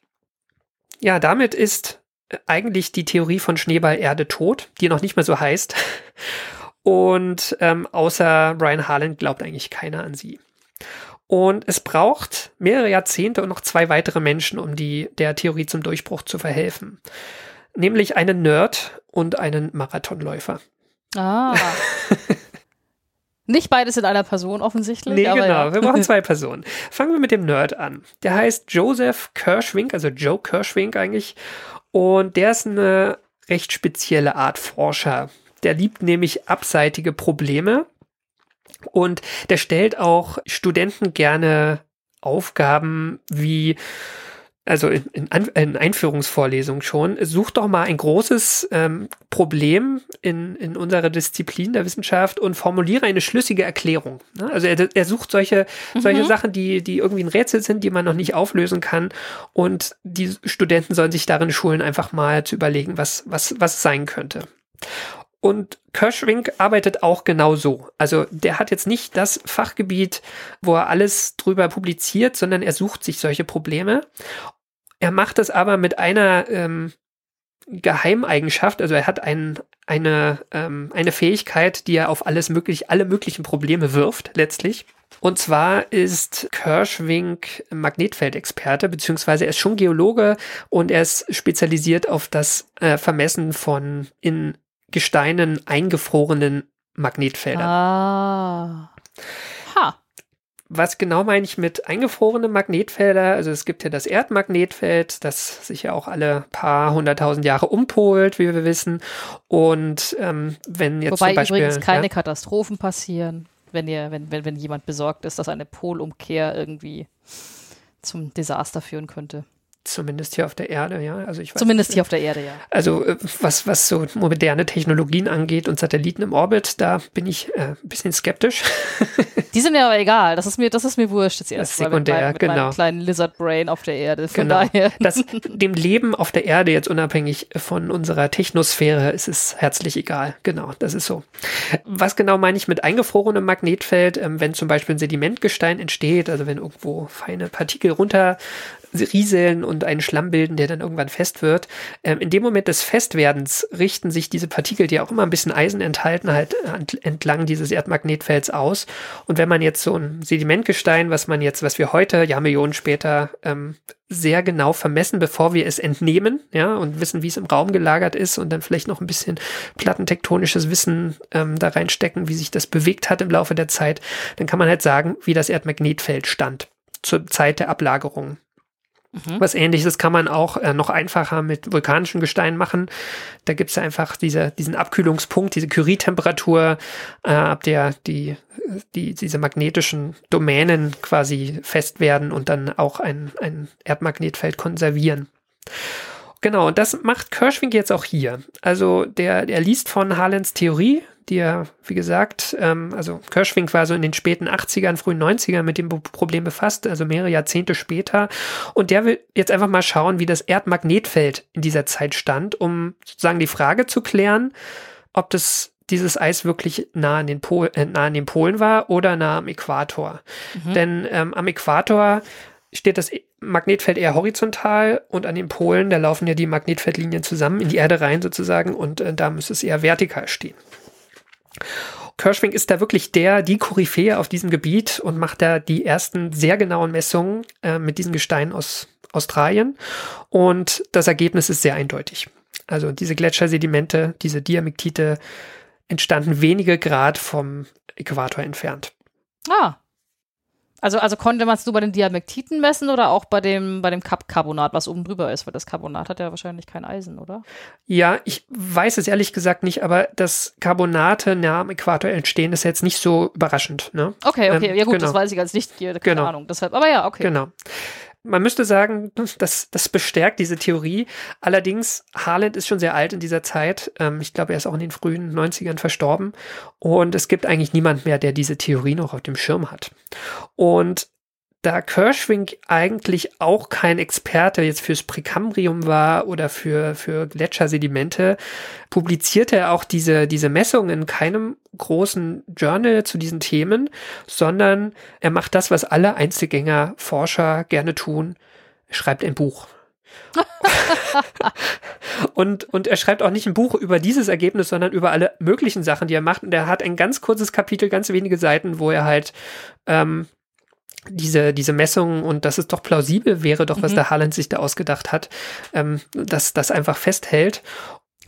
Ja, damit ist eigentlich die Theorie von Schneeball Erde tot, die noch nicht mehr so heißt. [laughs] Und ähm, außer Brian Harland glaubt eigentlich keiner an sie. Und es braucht mehrere Jahrzehnte und noch zwei weitere Menschen, um die, der Theorie zum Durchbruch zu verhelfen. Nämlich einen Nerd und einen Marathonläufer. Ah. [laughs] Nicht beides in einer Person offensichtlich. Nee, genau. Ja. Wir brauchen [laughs] zwei Personen. Fangen wir mit dem Nerd an. Der heißt Joseph Kirschwink, also Joe Kirschwink eigentlich. Und der ist eine recht spezielle Art Forscher. Der liebt nämlich abseitige Probleme und der stellt auch Studenten gerne Aufgaben wie also in, in, in Einführungsvorlesungen schon, such doch mal ein großes ähm, Problem in, in unserer Disziplin der Wissenschaft und formuliere eine schlüssige Erklärung. Ne? Also er, er sucht solche, mhm. solche Sachen, die, die irgendwie ein Rätsel sind, die man noch nicht auflösen kann. Und die Studenten sollen sich darin schulen, einfach mal zu überlegen, was, was, was sein könnte. Und Kirschwink arbeitet auch genau so. Also der hat jetzt nicht das Fachgebiet, wo er alles drüber publiziert, sondern er sucht sich solche Probleme. Er macht das aber mit einer ähm, Geheimeigenschaft, also er hat ein, eine, ähm, eine Fähigkeit, die er auf alles möglich, alle möglichen Probleme wirft, letztlich. Und zwar ist Kirschwink Magnetfeldexperte, beziehungsweise er ist schon Geologe und er ist spezialisiert auf das äh, Vermessen von in Gesteinen eingefrorenen Magnetfeldern. Ah. Ha. Was genau meine ich mit eingefrorenen Magnetfelder? Also es gibt ja das Erdmagnetfeld, das sich ja auch alle paar hunderttausend Jahre umpolt, wie wir wissen. Und ähm, wenn jetzt Wobei zum Beispiel, übrigens keine ja, Katastrophen passieren, wenn ihr, wenn, wenn, wenn jemand besorgt ist, dass eine Polumkehr irgendwie zum Desaster führen könnte. Zumindest hier auf der Erde, ja. Also ich weiß Zumindest hier auf der Erde, ja. Also äh, was, was so moderne Technologien angeht und Satelliten im Orbit, da bin ich äh, ein bisschen skeptisch. [laughs] Die sind mir aber egal. Das ist mir, das ist mir wurscht jetzt erst. Sekundär, mit, meinem, mit genau. meinem kleinen Lizard Brain auf der Erde. Von genau. daher. Das, [laughs] dem Leben auf der Erde jetzt unabhängig von unserer Technosphäre ist es herzlich egal. Genau, das ist so. Was genau meine ich mit eingefrorenem Magnetfeld? Ähm, wenn zum Beispiel ein Sedimentgestein entsteht, also wenn irgendwo feine Partikel runter rieseln und einen Schlamm bilden, der dann irgendwann fest wird. Ähm, in dem Moment des Festwerdens richten sich diese Partikel, die auch immer ein bisschen Eisen enthalten, halt entlang dieses Erdmagnetfelds aus. Und wenn man jetzt so ein Sedimentgestein, was man jetzt, was wir heute, Jahrmillionen später, ähm, sehr genau vermessen, bevor wir es entnehmen, ja, und wissen, wie es im Raum gelagert ist und dann vielleicht noch ein bisschen plattentektonisches Wissen ähm, da reinstecken, wie sich das bewegt hat im Laufe der Zeit, dann kann man halt sagen, wie das Erdmagnetfeld stand zur Zeit der Ablagerung. Mhm. Was ähnliches kann man auch äh, noch einfacher mit vulkanischen Gesteinen machen. Da gibt es einfach diese, diesen Abkühlungspunkt, diese Curie-Temperatur, äh, ab der die, die, diese magnetischen Domänen quasi fest werden und dann auch ein, ein Erdmagnetfeld konservieren. Genau, und das macht Kirschwink jetzt auch hier. Also der, der liest von Harlands Theorie, die er, wie gesagt, ähm, also Kirschwink war so in den späten 80ern, frühen 90ern mit dem Problem befasst, also mehrere Jahrzehnte später. Und der will jetzt einfach mal schauen, wie das Erdmagnetfeld in dieser Zeit stand, um sozusagen die Frage zu klären, ob das dieses Eis wirklich nah an den, Pol, äh, nah an den Polen war oder nah am Äquator. Mhm. Denn ähm, am Äquator steht das Magnetfeld eher horizontal und an den Polen, da laufen ja die Magnetfeldlinien zusammen in die Erde rein sozusagen und äh, da müsste es eher vertikal stehen. Kirschwink ist da wirklich der, die Koryphäe auf diesem Gebiet und macht da die ersten sehr genauen Messungen äh, mit diesen Gesteinen aus Australien. Und das Ergebnis ist sehr eindeutig. Also diese Gletschersedimente, diese Diamektite entstanden wenige Grad vom Äquator entfernt. Ah. Also, also konnte man es nur bei den Diamektiten messen oder auch bei dem, bei dem Carbonat, was oben drüber ist? Weil das Carbonat hat ja wahrscheinlich kein Eisen, oder? Ja, ich weiß es ehrlich gesagt nicht, aber dass Carbonate nah am Äquator entstehen, ist jetzt nicht so überraschend. Ne? Okay, okay, ähm, ja gut, genau. das weiß ich als nicht, keine genau. Ahnung. Deshalb, aber ja, okay. Genau man müsste sagen, das, das bestärkt diese Theorie. Allerdings, Haaland ist schon sehr alt in dieser Zeit. Ähm, ich glaube, er ist auch in den frühen 90ern verstorben. Und es gibt eigentlich niemand mehr, der diese Theorie noch auf dem Schirm hat. Und da Kirschwink eigentlich auch kein Experte jetzt fürs Präkambrium war oder für, für Gletschersedimente, publizierte er auch diese, diese Messung in keinem großen Journal zu diesen Themen, sondern er macht das, was alle Einzelgänger Forscher gerne tun, er schreibt ein Buch. [laughs] und, und er schreibt auch nicht ein Buch über dieses Ergebnis, sondern über alle möglichen Sachen, die er macht. Und er hat ein ganz kurzes Kapitel, ganz wenige Seiten, wo er halt ähm, diese, diese Messungen und dass es doch plausibel wäre, doch was mhm. der Haaland sich da ausgedacht hat, ähm, dass das einfach festhält.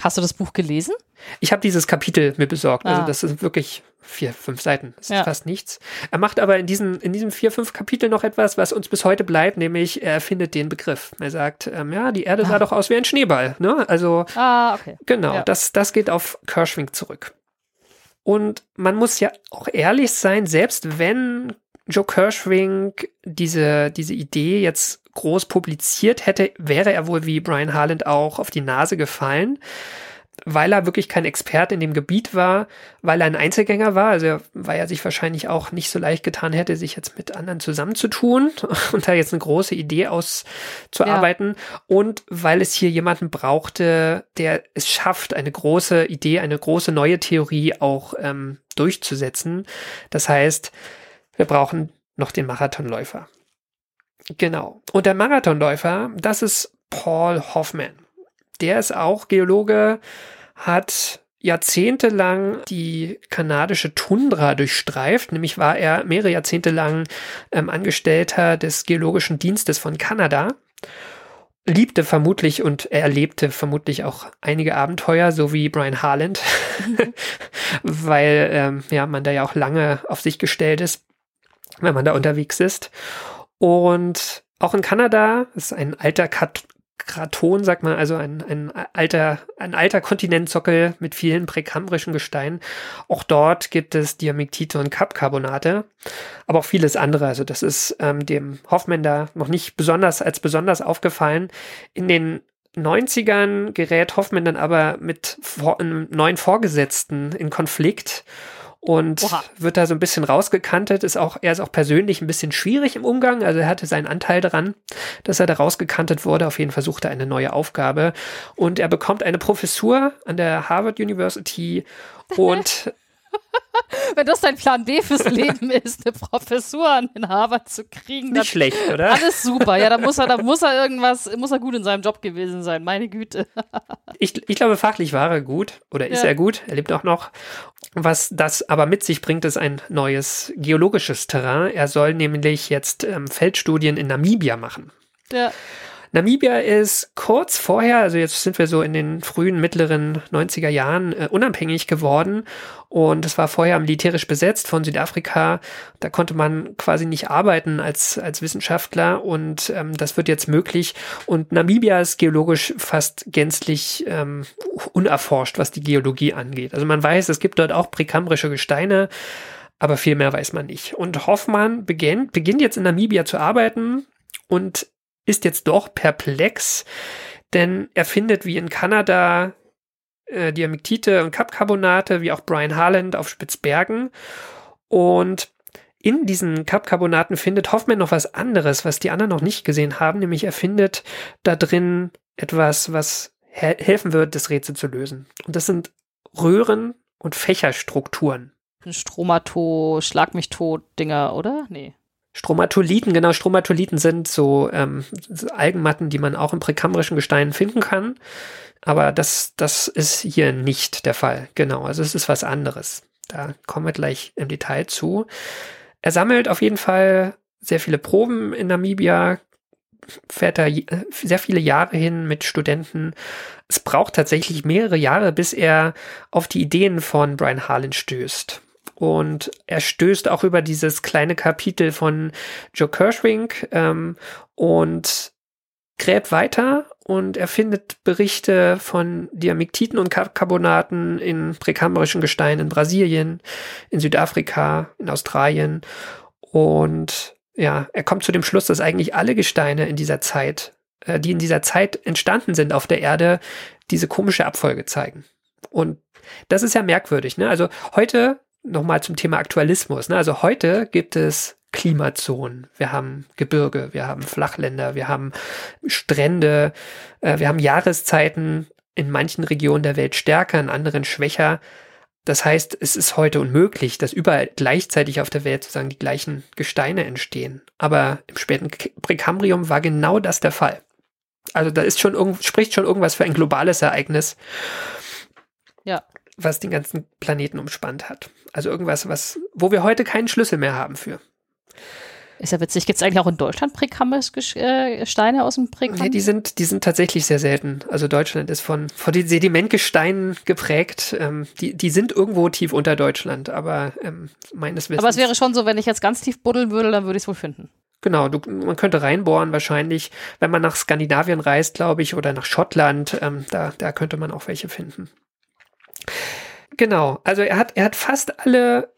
Hast du das Buch gelesen? Ich habe dieses Kapitel mir besorgt. Also ah. Also das sind wirklich vier, fünf Seiten. Das ja. ist fast nichts. Er macht aber in diesen, in diesem vier, fünf Kapitel noch etwas, was uns bis heute bleibt, nämlich er findet den Begriff. Er sagt, ähm, ja, die Erde sah ah. doch aus wie ein Schneeball. Ne? Also ah, okay. genau, ja. das, das geht auf Kirschwink zurück. Und man muss ja auch ehrlich sein, selbst wenn Joe Kirschwink diese, diese Idee jetzt groß publiziert hätte, wäre er wohl wie Brian Harland auch auf die Nase gefallen, weil er wirklich kein Experte in dem Gebiet war, weil er ein Einzelgänger war, also weil er sich wahrscheinlich auch nicht so leicht getan hätte, sich jetzt mit anderen zusammenzutun [laughs] und da jetzt eine große Idee auszuarbeiten ja. und weil es hier jemanden brauchte, der es schafft, eine große Idee, eine große neue Theorie auch ähm, durchzusetzen. Das heißt, wir brauchen noch den Marathonläufer. Genau. Und der Marathonläufer, das ist Paul Hoffman. Der ist auch Geologe, hat jahrzehntelang die kanadische Tundra durchstreift. Nämlich war er mehrere Jahrzehnte lang ähm, Angestellter des Geologischen Dienstes von Kanada. Liebte vermutlich und er erlebte vermutlich auch einige Abenteuer, so wie Brian Harland, [laughs] weil ähm, ja, man da ja auch lange auf sich gestellt ist wenn man da unterwegs ist. Und auch in Kanada ist ein alter Kat Kraton, sagt man, also ein, ein alter, ein alter Kontinentsockel mit vielen präkambrischen Gesteinen. Auch dort gibt es Diamektite und Kapkarbonate, aber auch vieles andere. Also das ist ähm, dem Hoffmann da noch nicht besonders als besonders aufgefallen. In den 90ern gerät Hoffmann dann aber mit vor, einem neuen Vorgesetzten in Konflikt und Oha. wird da so ein bisschen rausgekantet, ist auch, er ist auch persönlich ein bisschen schwierig im Umgang, also er hatte seinen Anteil daran, dass er da rausgekantet wurde, auf jeden Fall sucht er eine neue Aufgabe und er bekommt eine Professur an der Harvard University und [laughs] [laughs] Wenn das dein Plan B fürs Leben ist, eine Professur an den Harvard zu kriegen. Nicht schlecht, oder? Alles super. Ja, da muss er, da muss er irgendwas, muss er gut in seinem Job gewesen sein. Meine Güte. [laughs] ich, ich glaube, fachlich war er gut oder ist ja. er gut. Er lebt auch noch. Was das aber mit sich bringt, ist ein neues geologisches Terrain. Er soll nämlich jetzt ähm, Feldstudien in Namibia machen. Ja. Namibia ist kurz vorher, also jetzt sind wir so in den frühen, mittleren 90er Jahren, äh, unabhängig geworden. Und es war vorher militärisch besetzt von Südafrika. Da konnte man quasi nicht arbeiten als, als Wissenschaftler. Und ähm, das wird jetzt möglich. Und Namibia ist geologisch fast gänzlich ähm, unerforscht, was die Geologie angeht. Also man weiß, es gibt dort auch präkambrische Gesteine aber viel mehr weiß man nicht. Und Hoffmann beginnt, beginnt jetzt in Namibia zu arbeiten und ist jetzt doch perplex, denn er findet wie in Kanada äh, Diamektite und Kapkarbonate, wie auch Brian Harland auf Spitzbergen. Und in diesen Kapkarbonaten findet Hoffmann noch was anderes, was die anderen noch nicht gesehen haben, nämlich er findet da drin etwas, was he helfen wird, das Rätsel zu lösen. Und das sind Röhren und Fächerstrukturen. Stromato, Schlag mich tot Dinger, oder? Nee. Stromatoliten, genau, Stromatoliten sind so ähm, Algenmatten, die man auch im präkambrischen Gestein finden kann. Aber das, das ist hier nicht der Fall. Genau, also es ist was anderes. Da kommen wir gleich im Detail zu. Er sammelt auf jeden Fall sehr viele Proben in Namibia, fährt da sehr viele Jahre hin mit Studenten. Es braucht tatsächlich mehrere Jahre, bis er auf die Ideen von Brian Harlan stößt. Und er stößt auch über dieses kleine Kapitel von Joe Kershwink ähm, und gräbt weiter und er findet Berichte von Diamiktiten und Carbonaten in präkambrischen Gesteinen in Brasilien, in Südafrika, in Australien und ja, er kommt zu dem Schluss, dass eigentlich alle Gesteine in dieser Zeit, äh, die in dieser Zeit entstanden sind auf der Erde, diese komische Abfolge zeigen. Und das ist ja merkwürdig. Ne? Also heute nochmal zum Thema Aktualismus. Ne? Also heute gibt es Klimazonen, wir haben Gebirge, wir haben Flachländer, wir haben Strände, äh, wir haben Jahreszeiten in manchen Regionen der Welt stärker, in anderen schwächer. Das heißt, es ist heute unmöglich, dass überall gleichzeitig auf der Welt sozusagen die gleichen Gesteine entstehen. Aber im späten Präkambrium war genau das der Fall. Also da ist schon spricht schon irgendwas für ein globales Ereignis. Was den ganzen Planeten umspannt hat. Also irgendwas, was, wo wir heute keinen Schlüssel mehr haben für. Ist ja witzig. Gibt es eigentlich auch in Deutschland Präkammersteine aus dem Präkammer? Nee, die sind, die sind tatsächlich sehr selten. Also Deutschland ist von, von den Sedimentgesteinen geprägt. Ähm, die, die sind irgendwo tief unter Deutschland, aber ähm, meines Wissens. Aber es wäre schon so, wenn ich jetzt ganz tief buddeln würde, dann würde ich es wohl finden. Genau, du, man könnte reinbohren wahrscheinlich, wenn man nach Skandinavien reist, glaube ich, oder nach Schottland, ähm, da, da könnte man auch welche finden. Genau, also er hat, er hat fast alle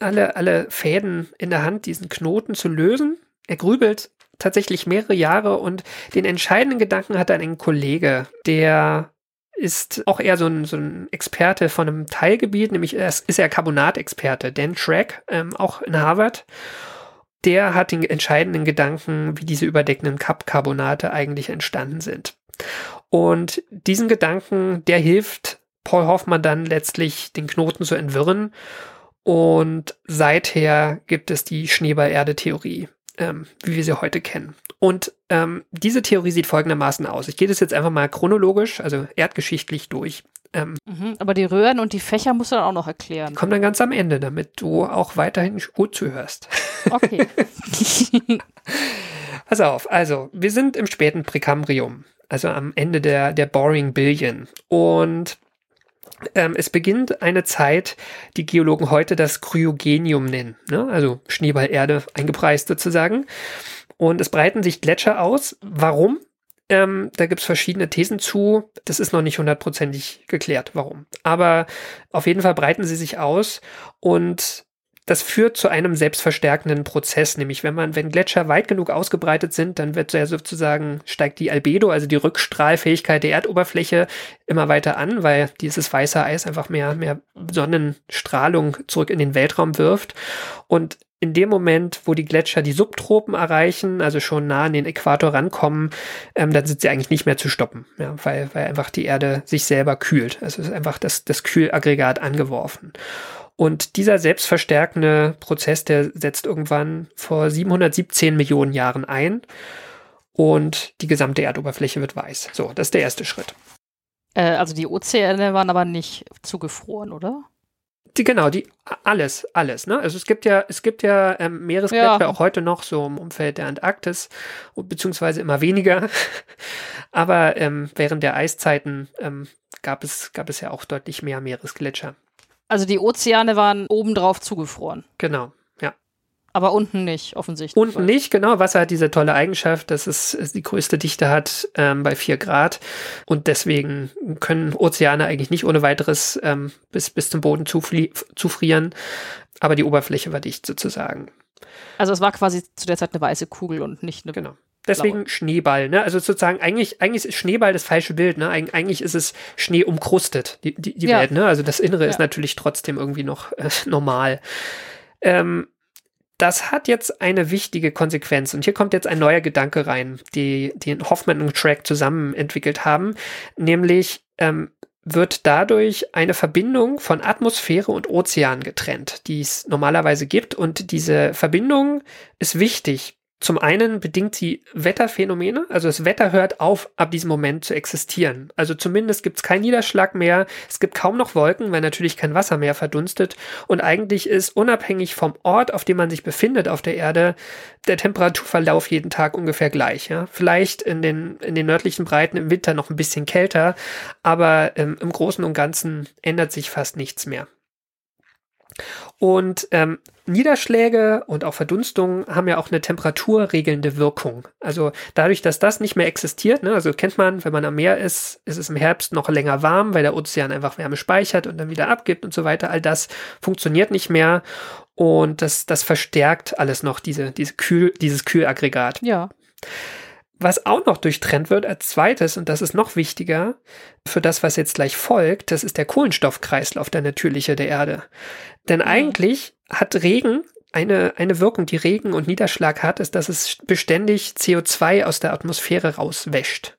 alle, alle Fäden in der Hand, diesen Knoten zu lösen. Er grübelt tatsächlich mehrere Jahre und den entscheidenden Gedanken hat ein Kollege, der ist auch eher so ein, so ein Experte von einem Teilgebiet, nämlich ist, er Carbonatexperte, Dan Schreck, ähm, auch in Harvard. Der hat den entscheidenden Gedanken, wie diese überdeckenden Kapcarbonate eigentlich entstanden sind. Und diesen Gedanken, der hilft Paul Hoffmann dann letztlich den Knoten zu entwirren und seither gibt es die Schneeball-Erde-Theorie, ähm, wie wir sie heute kennen. Und ähm, diese Theorie sieht folgendermaßen aus. Ich gehe das jetzt einfach mal chronologisch, also erdgeschichtlich durch. Ähm, mhm, aber die Röhren und die Fächer musst du dann auch noch erklären. Kommt dann ganz am Ende, damit du auch weiterhin gut zuhörst. Okay. [laughs] Pass auf, also wir sind im späten Präkambrium, also am Ende der, der Boring Billion. Und es beginnt eine Zeit, die Geologen heute das Kryogenium nennen, ne? also Schneeballerde eingepreist sozusagen. Und es breiten sich Gletscher aus. Warum? Ähm, da gibt es verschiedene Thesen zu. Das ist noch nicht hundertprozentig geklärt, warum. Aber auf jeden Fall breiten sie sich aus und das führt zu einem selbstverstärkenden Prozess, nämlich wenn man, wenn Gletscher weit genug ausgebreitet sind, dann wird ja sozusagen, steigt die Albedo, also die Rückstrahlfähigkeit der Erdoberfläche immer weiter an, weil dieses weiße Eis einfach mehr, mehr Sonnenstrahlung zurück in den Weltraum wirft. Und in dem Moment, wo die Gletscher die Subtropen erreichen, also schon nah an den Äquator rankommen, ähm, dann sind sie eigentlich nicht mehr zu stoppen, ja, weil, weil einfach die Erde sich selber kühlt. Also ist einfach das, das Kühlaggregat angeworfen. Und dieser selbstverstärkende Prozess, der setzt irgendwann vor 717 Millionen Jahren ein und die gesamte Erdoberfläche wird weiß. So, das ist der erste Schritt. Äh, also die Ozeane waren aber nicht zugefroren, oder? Die, genau, die alles, alles. Ne? Also es gibt ja, es gibt ja ähm, Meeresgletscher ja. auch heute noch so im Umfeld der Antarktis, beziehungsweise immer weniger. [laughs] Aber ähm, während der Eiszeiten ähm, gab es gab es ja auch deutlich mehr Meeresgletscher. Also die Ozeane waren obendrauf zugefroren. Genau, ja. Aber unten nicht, offensichtlich. Unten nicht, genau. Wasser hat diese tolle Eigenschaft, dass es, die größte Dichte hat ähm, bei 4 Grad. Und deswegen können Ozeane eigentlich nicht ohne weiteres ähm, bis, bis zum Boden zufrieren. Aber die Oberfläche war dicht sozusagen. Also es war quasi zu der Zeit eine weiße Kugel und nicht eine genau. Deswegen blaue. Schneeball, ne? Also sozusagen, eigentlich, eigentlich ist Schneeball das falsche Bild, ne? Eig eigentlich ist es Schnee umkrustet, die, die, die ja. Welt, ne? Also das Innere ja. ist natürlich trotzdem irgendwie noch äh, [laughs] normal. Ähm, das hat jetzt eine wichtige Konsequenz. Und hier kommt jetzt ein neuer Gedanke rein, die, den Hoffman und Track zusammen entwickelt haben. Nämlich, ähm, wird dadurch eine Verbindung von Atmosphäre und Ozean getrennt, die es normalerweise gibt. Und diese Verbindung ist wichtig zum einen bedingt sie Wetterphänomene, also das Wetter hört auf, ab diesem Moment zu existieren. Also zumindest gibt es keinen Niederschlag mehr, es gibt kaum noch Wolken, weil natürlich kein Wasser mehr verdunstet und eigentlich ist unabhängig vom Ort, auf dem man sich befindet auf der Erde, der Temperaturverlauf jeden Tag ungefähr gleich. Ja? Vielleicht in den, in den nördlichen Breiten im Winter noch ein bisschen kälter, aber ähm, im Großen und Ganzen ändert sich fast nichts mehr. Und ähm, Niederschläge und auch Verdunstungen haben ja auch eine temperaturregelnde Wirkung. Also dadurch, dass das nicht mehr existiert, ne, also kennt man, wenn man am Meer ist, ist es im Herbst noch länger warm, weil der Ozean einfach Wärme speichert und dann wieder abgibt und so weiter. All das funktioniert nicht mehr und das, das verstärkt alles noch, diese, diese Kühl, dieses Kühlaggregat. Ja. Was auch noch durchtrennt wird als zweites, und das ist noch wichtiger für das, was jetzt gleich folgt, das ist der Kohlenstoffkreislauf, der natürliche der Erde. Denn mhm. eigentlich hat Regen eine, eine Wirkung, die Regen und Niederschlag hat, ist, dass es beständig CO2 aus der Atmosphäre rauswäscht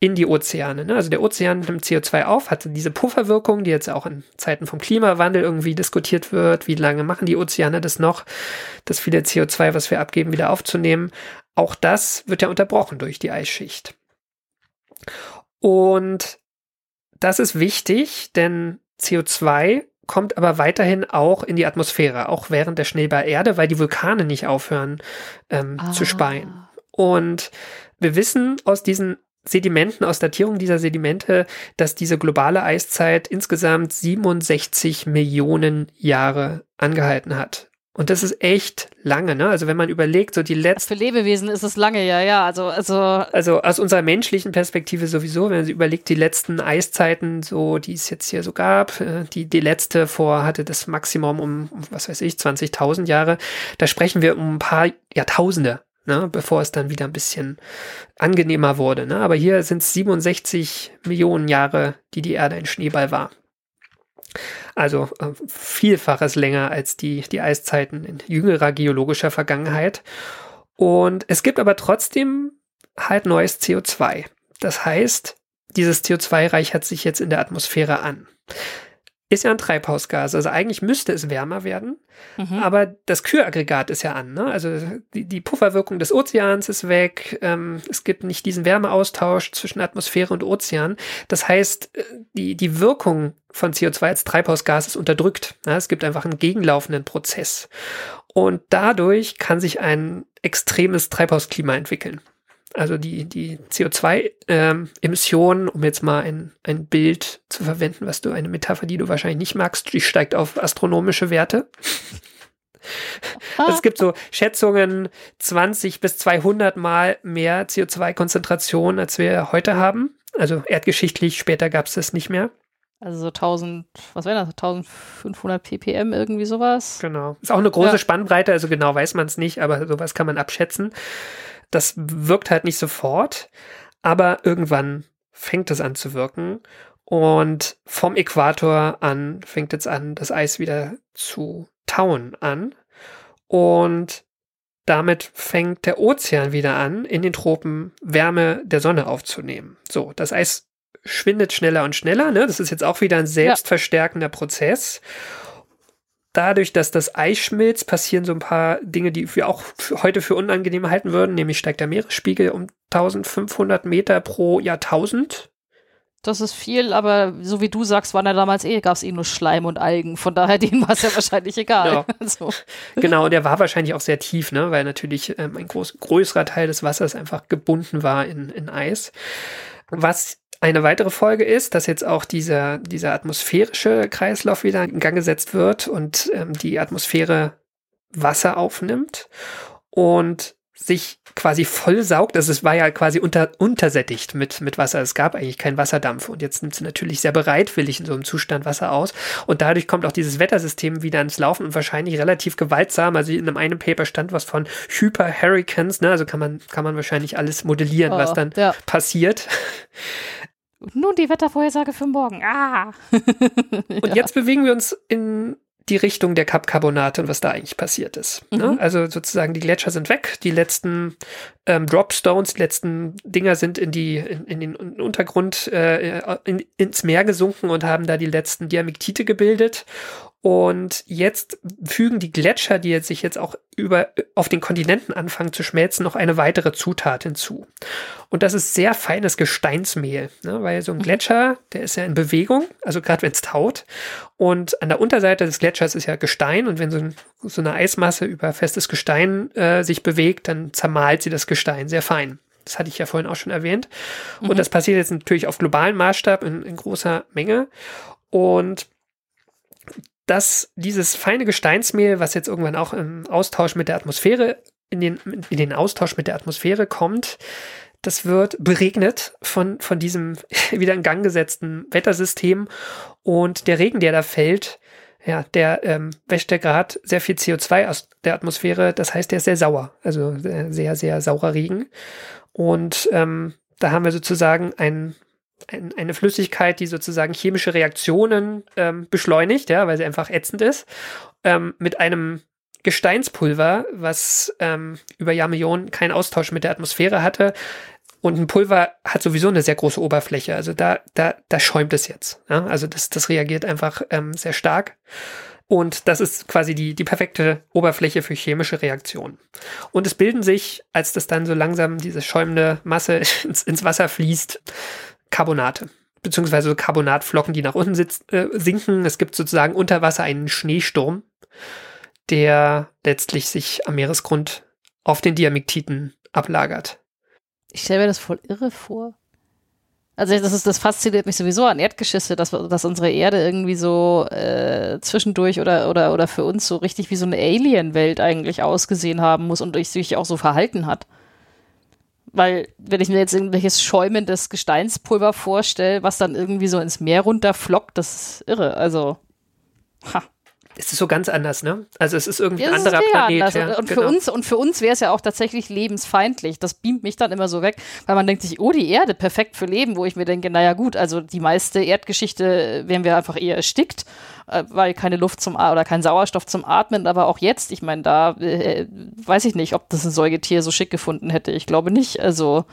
in die Ozeane. Ne? Also der Ozean nimmt CO2 auf, hat diese Pufferwirkung, die jetzt auch in Zeiten vom Klimawandel irgendwie diskutiert wird. Wie lange machen die Ozeane das noch, das viele CO2, was wir abgeben, wieder aufzunehmen? Auch das wird ja unterbrochen durch die Eisschicht. Und das ist wichtig, denn CO2 kommt aber weiterhin auch in die Atmosphäre, auch während der Schneeballerde, weil die Vulkane nicht aufhören ähm, ah. zu speien. Und wir wissen aus diesen Sedimenten, aus Datierung dieser Sedimente, dass diese globale Eiszeit insgesamt 67 Millionen Jahre angehalten hat. Und das ist echt lange, ne? Also wenn man überlegt, so die letzten. Für Lebewesen ist es lange, ja, ja. Also, also. Also aus unserer menschlichen Perspektive sowieso, wenn man sich überlegt, die letzten Eiszeiten, so, die es jetzt hier so gab, äh, die, die letzte vor hatte das Maximum um, was weiß ich, 20.000 Jahre. Da sprechen wir um ein paar Jahrtausende. Ne, bevor es dann wieder ein bisschen angenehmer wurde. Ne? Aber hier sind es 67 Millionen Jahre, die die Erde ein Schneeball war. Also äh, vielfaches länger als die, die Eiszeiten in jüngerer geologischer Vergangenheit. Und es gibt aber trotzdem halt neues CO2. Das heißt, dieses CO2 reichert sich jetzt in der Atmosphäre an ist ja ein Treibhausgas. Also eigentlich müsste es wärmer werden, mhm. aber das Kühlaggregat ist ja an. Ne? Also die, die Pufferwirkung des Ozeans ist weg. Ähm, es gibt nicht diesen Wärmeaustausch zwischen Atmosphäre und Ozean. Das heißt, äh, die, die Wirkung von CO2 als Treibhausgas ist unterdrückt. Ja? Es gibt einfach einen gegenlaufenden Prozess. Und dadurch kann sich ein extremes Treibhausklima entwickeln. Also die, die CO2-Emissionen, ähm, um jetzt mal ein, ein Bild zu verwenden, was du, eine Metapher, die du wahrscheinlich nicht magst, die steigt auf astronomische Werte. Also es gibt so Schätzungen 20 bis 200 mal mehr CO2-Konzentration, als wir heute haben. Also erdgeschichtlich, später gab es das nicht mehr. Also so 1000, was wäre das, 1500 ppm, irgendwie sowas? Genau. Ist auch eine große ja. Spannbreite, also genau weiß man es nicht, aber sowas kann man abschätzen. Das wirkt halt nicht sofort, aber irgendwann fängt es an zu wirken. Und vom Äquator an fängt jetzt an, das Eis wieder zu tauen an. Und damit fängt der Ozean wieder an, in den Tropen Wärme der Sonne aufzunehmen. So, das Eis schwindet schneller und schneller. Ne? Das ist jetzt auch wieder ein selbstverstärkender Prozess dadurch, dass das Eis schmilzt, passieren so ein paar Dinge, die wir auch heute für unangenehm halten würden. Nämlich steigt der Meeresspiegel um 1500 Meter pro Jahrtausend. Das ist viel, aber so wie du sagst, waren ja damals eh, gab es eh nur Schleim und Algen. Von daher, [laughs] denen war es ja wahrscheinlich egal. Ja. [laughs] so. Genau, und der war wahrscheinlich auch sehr tief, ne? weil natürlich ähm, ein groß, größerer Teil des Wassers einfach gebunden war in, in Eis. Was eine weitere Folge ist, dass jetzt auch dieser, dieser atmosphärische Kreislauf wieder in Gang gesetzt wird und ähm, die Atmosphäre Wasser aufnimmt und sich quasi vollsaugt. Also es war ja quasi unter, untersättigt mit, mit Wasser. Es gab eigentlich keinen Wasserdampf. Und jetzt nimmt sie natürlich sehr bereitwillig in so einem Zustand Wasser aus. Und dadurch kommt auch dieses Wettersystem wieder ans Laufen und wahrscheinlich relativ gewaltsam. Also in einem einen Paper stand was von Hyper-Hurricanes. Ne? Also kann man, kann man wahrscheinlich alles modellieren, oh, was dann ja. passiert. Nun die Wettervorhersage für morgen. Ah. [laughs] und jetzt bewegen wir uns in die Richtung der Kapkarbonate und was da eigentlich passiert ist. Ne? Mhm. Ne? Also sozusagen die Gletscher sind weg, die letzten ähm, Dropstones, die letzten Dinger sind in die in, in den Untergrund äh, in, ins Meer gesunken und haben da die letzten Diamiktite gebildet und jetzt fügen die Gletscher, die jetzt sich jetzt auch über, auf den Kontinenten anfangen zu schmelzen, noch eine weitere Zutat hinzu. Und das ist sehr feines Gesteinsmehl, ne? weil so ein mhm. Gletscher, der ist ja in Bewegung, also gerade wenn es taut. Und an der Unterseite des Gletschers ist ja Gestein und wenn so, ein, so eine Eismasse über festes Gestein äh, sich bewegt, dann zermalt sie das Gestein sehr fein. Das hatte ich ja vorhin auch schon erwähnt. Und mhm. das passiert jetzt natürlich auf globalen Maßstab in, in großer Menge. Und dass dieses feine Gesteinsmehl, was jetzt irgendwann auch im Austausch mit der Atmosphäre, in den, in den Austausch mit der Atmosphäre kommt, das wird beregnet von, von diesem [laughs] wieder in Gang gesetzten Wettersystem und der Regen, der da fällt, ja, der ähm, wäscht ja gerade sehr viel CO2 aus der Atmosphäre. Das heißt, der ist sehr sauer. Also sehr, sehr saurer Regen. Und ähm, da haben wir sozusagen ein, ein, eine Flüssigkeit, die sozusagen chemische Reaktionen ähm, beschleunigt, ja, weil sie einfach ätzend ist, ähm, mit einem Gesteinspulver, was ähm, über Jahrmillionen keinen Austausch mit der Atmosphäre hatte. Und ein Pulver hat sowieso eine sehr große Oberfläche. Also da, da, da schäumt es jetzt. Ja? Also das, das reagiert einfach ähm, sehr stark. Und das ist quasi die, die perfekte Oberfläche für chemische Reaktionen. Und es bilden sich, als das dann so langsam diese schäumende Masse [laughs] ins, ins Wasser fließt, Carbonate. Beziehungsweise Carbonatflocken, die nach unten sitz, äh, sinken. Es gibt sozusagen unter Wasser einen Schneesturm, der letztlich sich am Meeresgrund auf den Diamiktiten ablagert. Ich stelle mir das voll irre vor. Also das ist das fasziniert mich sowieso an Erdgeschisse, dass, dass unsere Erde irgendwie so äh, zwischendurch oder, oder, oder für uns so richtig wie so eine Alien-Welt eigentlich ausgesehen haben muss und sich auch so verhalten hat. Weil, wenn ich mir jetzt irgendwelches schäumendes Gesteinspulver vorstelle, was dann irgendwie so ins Meer runterflockt, das ist irre. Also, ha es ist so ganz anders, ne? Also es ist irgendwie ein anderer Planet. Ja, und, genau. für uns, und für uns wäre es ja auch tatsächlich lebensfeindlich. Das beamt mich dann immer so weg, weil man denkt sich, oh, die Erde, perfekt für Leben, wo ich mir denke, naja gut, also die meiste Erdgeschichte wären wir einfach eher erstickt, äh, weil keine Luft zum oder kein Sauerstoff zum Atmen, aber auch jetzt, ich meine, da äh, weiß ich nicht, ob das ein Säugetier so schick gefunden hätte. Ich glaube nicht. Also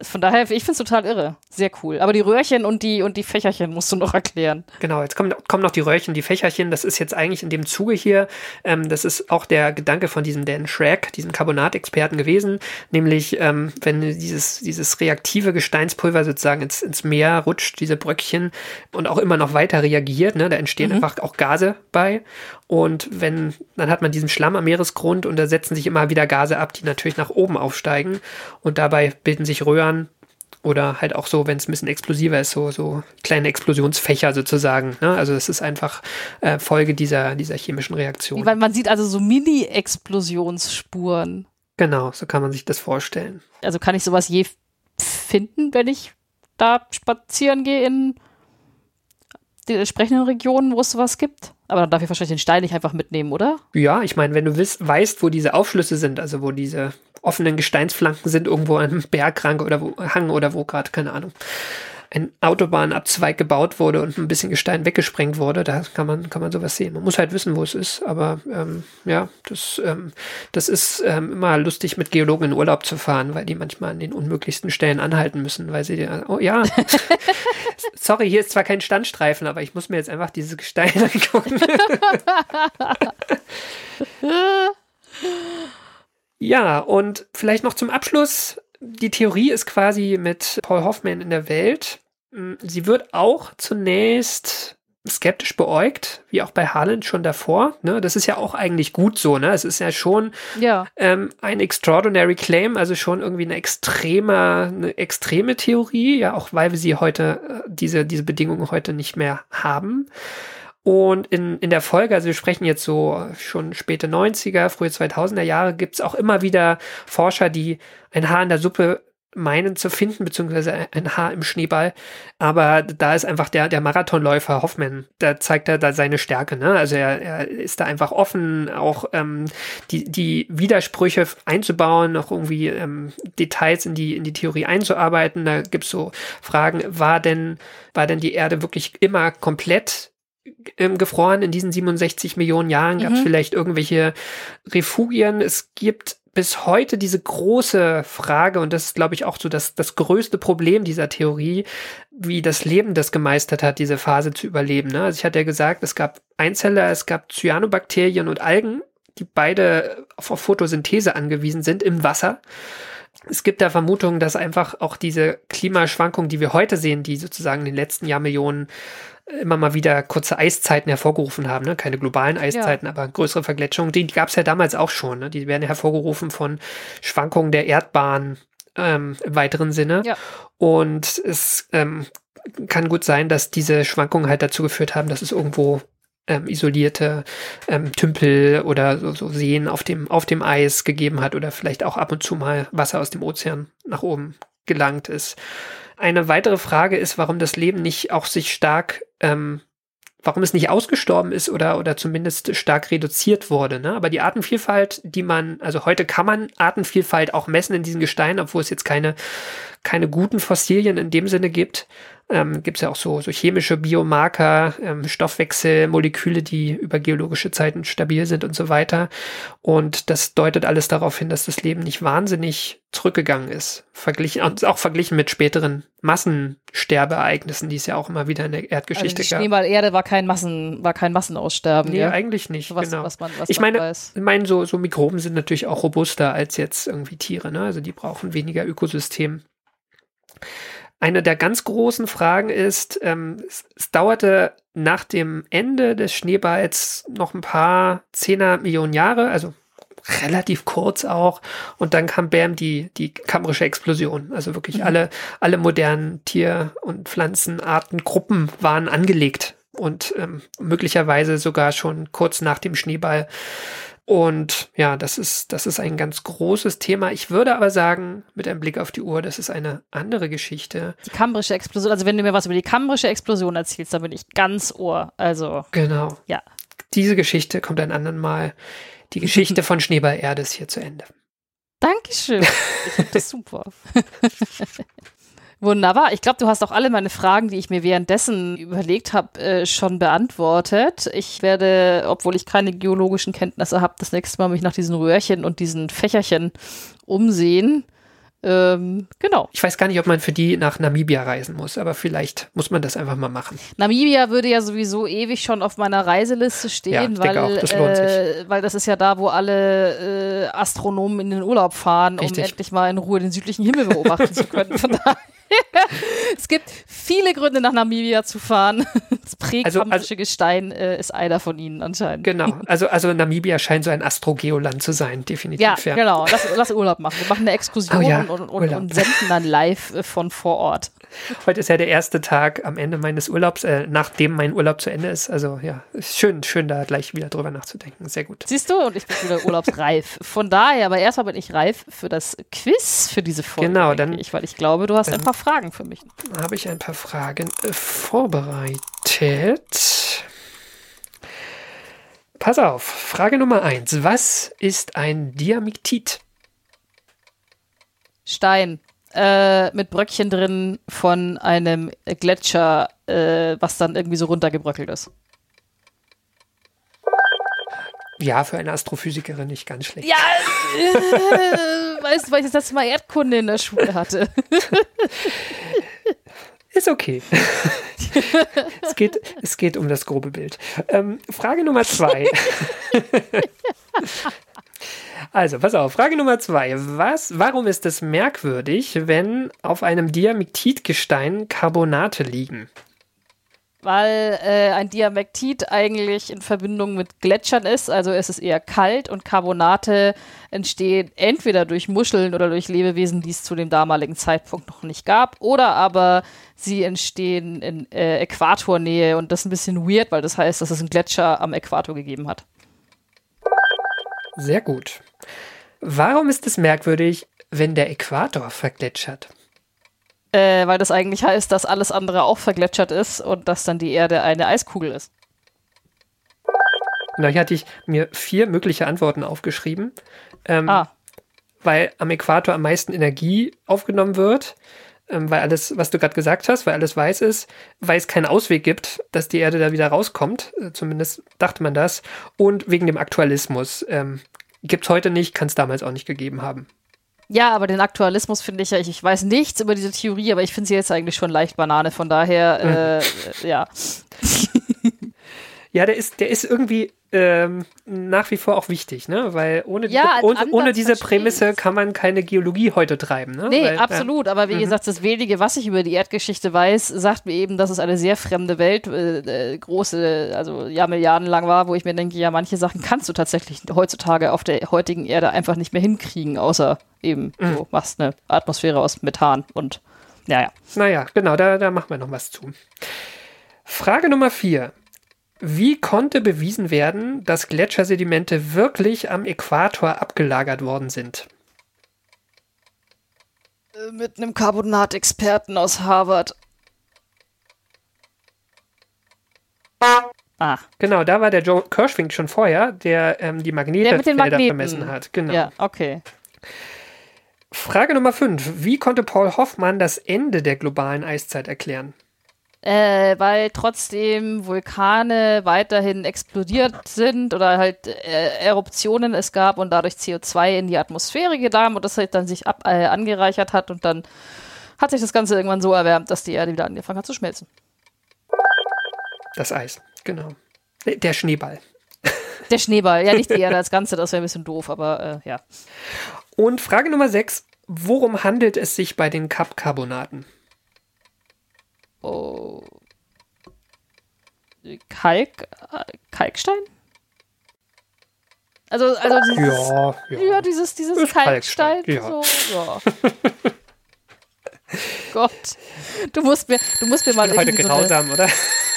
von daher, ich finde es total irre. Sehr cool. Aber die Röhrchen und die, und die Fächerchen musst du noch erklären. Genau, jetzt kommen, kommen noch die Röhrchen, die Fächerchen. Das ist jetzt eigentlich in dem Zuge hier, ähm, das ist auch der Gedanke von diesem Dan Schrack, diesem Carbonatexperten gewesen. Nämlich, ähm, wenn dieses, dieses reaktive Gesteinspulver sozusagen ins, ins Meer rutscht, diese Bröckchen, und auch immer noch weiter reagiert, ne, da entstehen mhm. einfach auch Gase bei. Und wenn, dann hat man diesen Schlamm am Meeresgrund und da setzen sich immer wieder Gase ab, die natürlich nach oben aufsteigen. Und dabei bilden sich Röhren oder halt auch so, wenn es ein bisschen explosiver ist, so, so kleine Explosionsfächer sozusagen. Ne? Also es ist einfach äh, Folge dieser, dieser chemischen Reaktion. Weil man sieht also so Mini-Explosionsspuren. Genau, so kann man sich das vorstellen. Also kann ich sowas je finden, wenn ich da spazieren gehe in den entsprechenden Regionen, wo es sowas gibt? Aber dann darf ich wahrscheinlich den Stein nicht einfach mitnehmen, oder? Ja, ich meine, wenn du wisst, weißt, wo diese Aufschlüsse sind, also wo diese offenen Gesteinsflanken sind, irgendwo an einem Bergrang oder wo, Hang oder wo gerade, keine Ahnung, ein Autobahnabzweig gebaut wurde und ein bisschen Gestein weggesprengt wurde, da kann man, kann man sowas sehen. Man muss halt wissen, wo es ist, aber ähm, ja, das, ähm, das ist ähm, immer lustig, mit Geologen in Urlaub zu fahren, weil die manchmal an den unmöglichsten Stellen anhalten müssen, weil sie, oh ja, [laughs] sorry, hier ist zwar kein Standstreifen, aber ich muss mir jetzt einfach dieses Gestein [laughs] angucken. [laughs] ja, und vielleicht noch zum Abschluss die Theorie ist quasi mit Paul Hoffman in der Welt. Mm, sie wird auch zunächst skeptisch beäugt, wie auch bei Harland schon davor. Ne? Das ist ja auch eigentlich gut so. Ne? Es ist ja schon ja. Ähm, ein extraordinary claim, also schon irgendwie eine extreme, eine extreme Theorie, ja, auch weil wir sie heute, äh, diese, diese Bedingungen heute nicht mehr haben. Und in, in der Folge, also wir sprechen jetzt so schon späte 90er, frühe 2000er Jahre, gibt es auch immer wieder Forscher, die ein Haar in der Suppe meinen zu finden, beziehungsweise ein Haar im Schneeball. Aber da ist einfach der, der Marathonläufer Hoffmann, da zeigt er da seine Stärke. Ne? Also er, er ist da einfach offen, auch ähm, die, die Widersprüche einzubauen, noch irgendwie ähm, Details in die, in die Theorie einzuarbeiten. Da gibt's so Fragen, war denn, war denn die Erde wirklich immer komplett gefroren in diesen 67 Millionen Jahren? Gab es mhm. vielleicht irgendwelche Refugien? Es gibt bis heute diese große Frage, und das ist, glaube ich, auch so das, das größte Problem dieser Theorie, wie das Leben das gemeistert hat, diese Phase zu überleben. Ne? Also ich hatte ja gesagt, es gab Einzeller, es gab Cyanobakterien und Algen, die beide auf Photosynthese angewiesen sind im Wasser. Es gibt da Vermutungen, dass einfach auch diese Klimaschwankungen, die wir heute sehen, die sozusagen in den letzten Jahrmillionen immer mal wieder kurze Eiszeiten hervorgerufen haben. Ne? Keine globalen Eiszeiten, ja. aber größere Vergletschungen. Die, die gab es ja damals auch schon. Ne? Die werden hervorgerufen von Schwankungen der Erdbahn ähm, im weiteren Sinne. Ja. Und es ähm, kann gut sein, dass diese Schwankungen halt dazu geführt haben, dass es irgendwo ähm, isolierte ähm, Tümpel oder so, so Seen auf dem, auf dem Eis gegeben hat oder vielleicht auch ab und zu mal Wasser aus dem Ozean nach oben gelangt ist. Eine weitere Frage ist, warum das Leben nicht auch sich stark, ähm, warum es nicht ausgestorben ist oder, oder zumindest stark reduziert wurde. Ne? Aber die Artenvielfalt, die man, also heute kann man Artenvielfalt auch messen in diesen Gesteinen, obwohl es jetzt keine, keine guten Fossilien in dem Sinne gibt ähm, gibt es ja auch so, so chemische Biomarker, ähm, Stoffwechsel, Moleküle, die über geologische Zeiten stabil sind und so weiter. Und das deutet alles darauf hin, dass das Leben nicht wahnsinnig zurückgegangen ist. Verglichen, auch verglichen mit späteren Massensterbeereignissen, die es ja auch immer wieder in der Erdgeschichte also die gab. Erde war kein Massen, war kein Massenaussterben. Nee, ja? eigentlich nicht. Was, genau. Was man, was ich meine, weiß. ich meine, so, so Mikroben sind natürlich auch robuster als jetzt irgendwie Tiere, ne? Also die brauchen weniger Ökosystem. Eine der ganz großen Fragen ist, ähm, es, es, dauerte nach dem Ende des Schneeballs noch ein paar Zehner Millionen Jahre, also relativ kurz auch. Und dann kam Bam die, die kammerische Explosion. Also wirklich mhm. alle, alle modernen Tier- und Pflanzenartengruppen waren angelegt und ähm, möglicherweise sogar schon kurz nach dem Schneeball und ja, das ist, das ist ein ganz großes Thema. Ich würde aber sagen, mit einem Blick auf die Uhr, das ist eine andere Geschichte. Die kambrische Explosion, also wenn du mir was über die kambrische Explosion erzählst, dann bin ich ganz ohr. Also. Genau. Ja. Diese Geschichte kommt ein anderen Mal. Die Geschichte von Schneeball Erde ist hier zu Ende. Dankeschön. Ich finde das super. [laughs] Wunderbar. Ich glaube, du hast auch alle meine Fragen, die ich mir währenddessen überlegt habe, äh, schon beantwortet. Ich werde, obwohl ich keine geologischen Kenntnisse habe, das nächste Mal mich nach diesen Röhrchen und diesen Fächerchen umsehen. Ähm, genau. Ich weiß gar nicht, ob man für die nach Namibia reisen muss, aber vielleicht muss man das einfach mal machen. Namibia würde ja sowieso ewig schon auf meiner Reiseliste stehen, ja, weil, auch, das äh, weil das ist ja da, wo alle äh, Astronomen in den Urlaub fahren, Richtig. um endlich mal in Ruhe den südlichen Himmel beobachten zu können. Von [laughs] daher es gibt viele Gründe, nach Namibia zu fahren. Das präkambrische also, also, Gestein äh, ist einer von ihnen anscheinend. Genau, also, also Namibia scheint so ein Astrogeoland zu sein, definitiv. Ja, ja. genau. Lass, lass, Urlaub machen. Wir machen eine Exkursion oh ja, und, und, und, senden dann live äh, von vor Ort. Heute ist ja der erste Tag am Ende meines Urlaubs, äh, nachdem mein Urlaub zu Ende ist. Also ja, schön, schön da gleich wieder drüber nachzudenken. Sehr gut. Siehst du, und ich bin wieder urlaubsreif. Von daher, aber erstmal bin ich reif für das Quiz für diese Folge. Genau, dann. Ich, weil ich glaube, du hast ein paar Fragen für mich. Habe ich ein paar Fragen äh, vorbereitet. Pass auf, Frage Nummer eins. Was ist ein Diamiktit? Stein äh, mit Bröckchen drin von einem Gletscher, äh, was dann irgendwie so runtergebröckelt ist. Ja, für eine Astrophysikerin nicht ganz schlecht. Ja, äh, weißt du, weil ich das Mal Erdkunde in der Schule hatte. Ist okay. [laughs] es, geht, es geht um das grobe Bild. Ähm, Frage Nummer zwei. [laughs] Also, pass auf, Frage Nummer zwei. Was, warum ist es merkwürdig, wenn auf einem Diamictitgestein Carbonate liegen? Weil äh, ein Diamektit eigentlich in Verbindung mit Gletschern ist, also es ist eher kalt und Carbonate entstehen entweder durch Muscheln oder durch Lebewesen, die es zu dem damaligen Zeitpunkt noch nicht gab, oder aber sie entstehen in äh, Äquatornähe und das ist ein bisschen weird, weil das heißt, dass es einen Gletscher am Äquator gegeben hat. Sehr gut. Warum ist es merkwürdig, wenn der Äquator vergletschert? Äh, weil das eigentlich heißt, dass alles andere auch vergletschert ist und dass dann die Erde eine Eiskugel ist. Da hatte ich mir vier mögliche Antworten aufgeschrieben. Ähm, ah. Weil am Äquator am meisten Energie aufgenommen wird, ähm, weil alles, was du gerade gesagt hast, weil alles weiß ist, weil es keinen Ausweg gibt, dass die Erde da wieder rauskommt. Äh, zumindest dachte man das. Und wegen dem Aktualismus. Ähm, Gibt es heute nicht, kann es damals auch nicht gegeben haben. Ja, aber den Aktualismus finde ich ja, ich, ich, weiß nichts über diese Theorie, aber ich finde sie jetzt eigentlich schon leicht Banane, von daher, [laughs] äh, ja. Ja, der ist, der ist irgendwie ähm, nach wie vor auch wichtig, ne? Weil ohne, ja, diese, ohne, ohne diese Prämisse kann man keine Geologie heute treiben, ne? Nee, Weil, absolut. Ja. Aber wie mhm. gesagt, das wenige, was ich über die Erdgeschichte weiß, sagt mir eben, dass es eine sehr fremde Welt, äh, äh, große, also ja, Milliarden lang war, wo ich mir denke, ja, manche Sachen kannst du tatsächlich heutzutage auf der heutigen Erde einfach nicht mehr hinkriegen, außer eben, mhm. du machst eine Atmosphäre aus Methan und naja. Naja, genau, da, da machen wir noch was zu. Frage Nummer vier. Wie konnte bewiesen werden, dass Gletschersedimente wirklich am Äquator abgelagert worden sind? Äh, mit einem Carbonatexperten aus Harvard. Ah. Genau, da war der Joe Kirschwink schon vorher, der ähm, die Magnetfelder vermessen hat. Genau. Ja, okay. Frage Nummer 5. Wie konnte Paul Hoffmann das Ende der globalen Eiszeit erklären? Äh, weil trotzdem Vulkane weiterhin explodiert sind oder halt äh, Eruptionen es gab und dadurch CO2 in die Atmosphäre gedahm und das halt dann sich ab, äh, angereichert hat und dann hat sich das Ganze irgendwann so erwärmt, dass die Erde wieder angefangen hat zu schmelzen. Das Eis, genau. Der Schneeball. Der Schneeball, ja, nicht die Erde als Ganze, das wäre ein bisschen doof, aber äh, ja. Und Frage Nummer 6. Worum handelt es sich bei den Kapkarbonaten? Oh. Kalk, Kalkstein? Also, also dieses, ja, ja. ja dieses, dieses Kalkstein. Kalkstein. Ja. So, ja. [laughs] Gott, du musst mir, du musst mir mal heute grausam, so oder?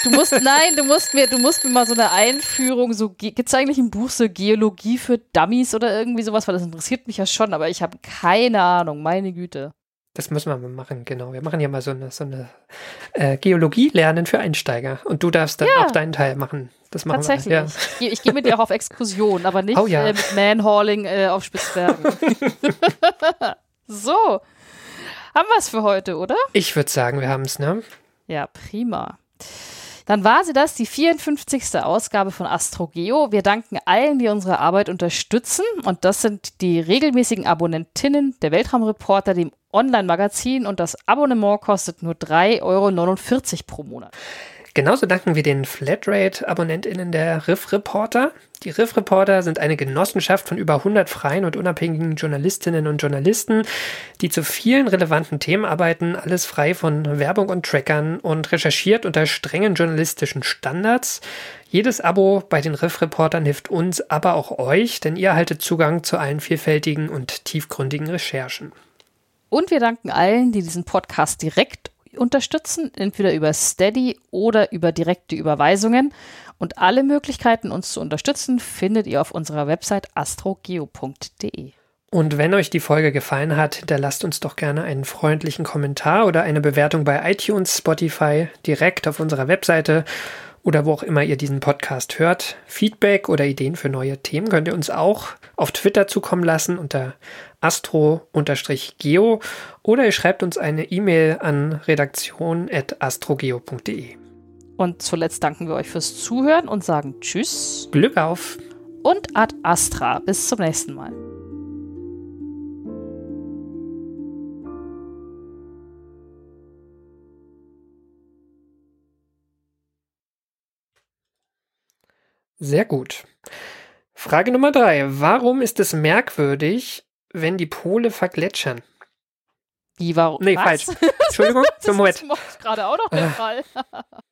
Du musst, nein, du musst mir, du musst mir mal so eine Einführung, so, gibt es eigentlich ein Buch so Geologie für Dummies oder irgendwie sowas, weil das interessiert mich ja schon, aber ich habe keine Ahnung, meine Güte. Das müssen wir mal machen, genau. Wir machen ja mal so eine, so eine äh, Geologie lernen für Einsteiger. Und du darfst dann ja. auch deinen Teil machen. Das machen Tatsächlich. wir. Ja. Ich, ich gehe mit dir auch auf Exkursion, aber [laughs] nicht oh, ja. äh, mit Manhauling äh, auf Spitzbergen. [laughs] [laughs] so. Haben wir es für heute, oder? Ich würde sagen, wir haben es, ne? Ja, prima. Dann war sie das, die 54. Ausgabe von AstroGeo. Wir danken allen, die unsere Arbeit unterstützen. Und das sind die regelmäßigen Abonnentinnen der Weltraumreporter, dem Online-Magazin. Und das Abonnement kostet nur 3,49 Euro pro Monat. Genauso danken wir den Flatrate-AbonnentInnen der Riff Reporter. Die Riff Reporter sind eine Genossenschaft von über 100 freien und unabhängigen Journalistinnen und Journalisten, die zu vielen relevanten Themen arbeiten, alles frei von Werbung und Trackern und recherchiert unter strengen journalistischen Standards. Jedes Abo bei den Riff Reportern hilft uns, aber auch euch, denn ihr erhaltet Zugang zu allen vielfältigen und tiefgründigen Recherchen. Und wir danken allen, die diesen Podcast direkt unterstützen, entweder über Steady oder über direkte Überweisungen. Und alle Möglichkeiten, uns zu unterstützen, findet ihr auf unserer Website astrogeo.de. Und wenn euch die Folge gefallen hat, hinterlasst uns doch gerne einen freundlichen Kommentar oder eine Bewertung bei iTunes, Spotify, direkt auf unserer Webseite oder wo auch immer ihr diesen Podcast hört. Feedback oder Ideen für neue Themen könnt ihr uns auch auf Twitter zukommen lassen unter astro-geo oder ihr schreibt uns eine E-Mail an redaktion.astrogeo.de. Und zuletzt danken wir euch fürs Zuhören und sagen Tschüss. Glück auf. Und ad astra. Bis zum nächsten Mal. Sehr gut. Frage Nummer drei. Warum ist es merkwürdig, wenn die Pole vergletschern? Wie, warum? Nee, was? falsch. [laughs] Entschuldigung, das Moment. ist gerade auch noch der Fall. [laughs]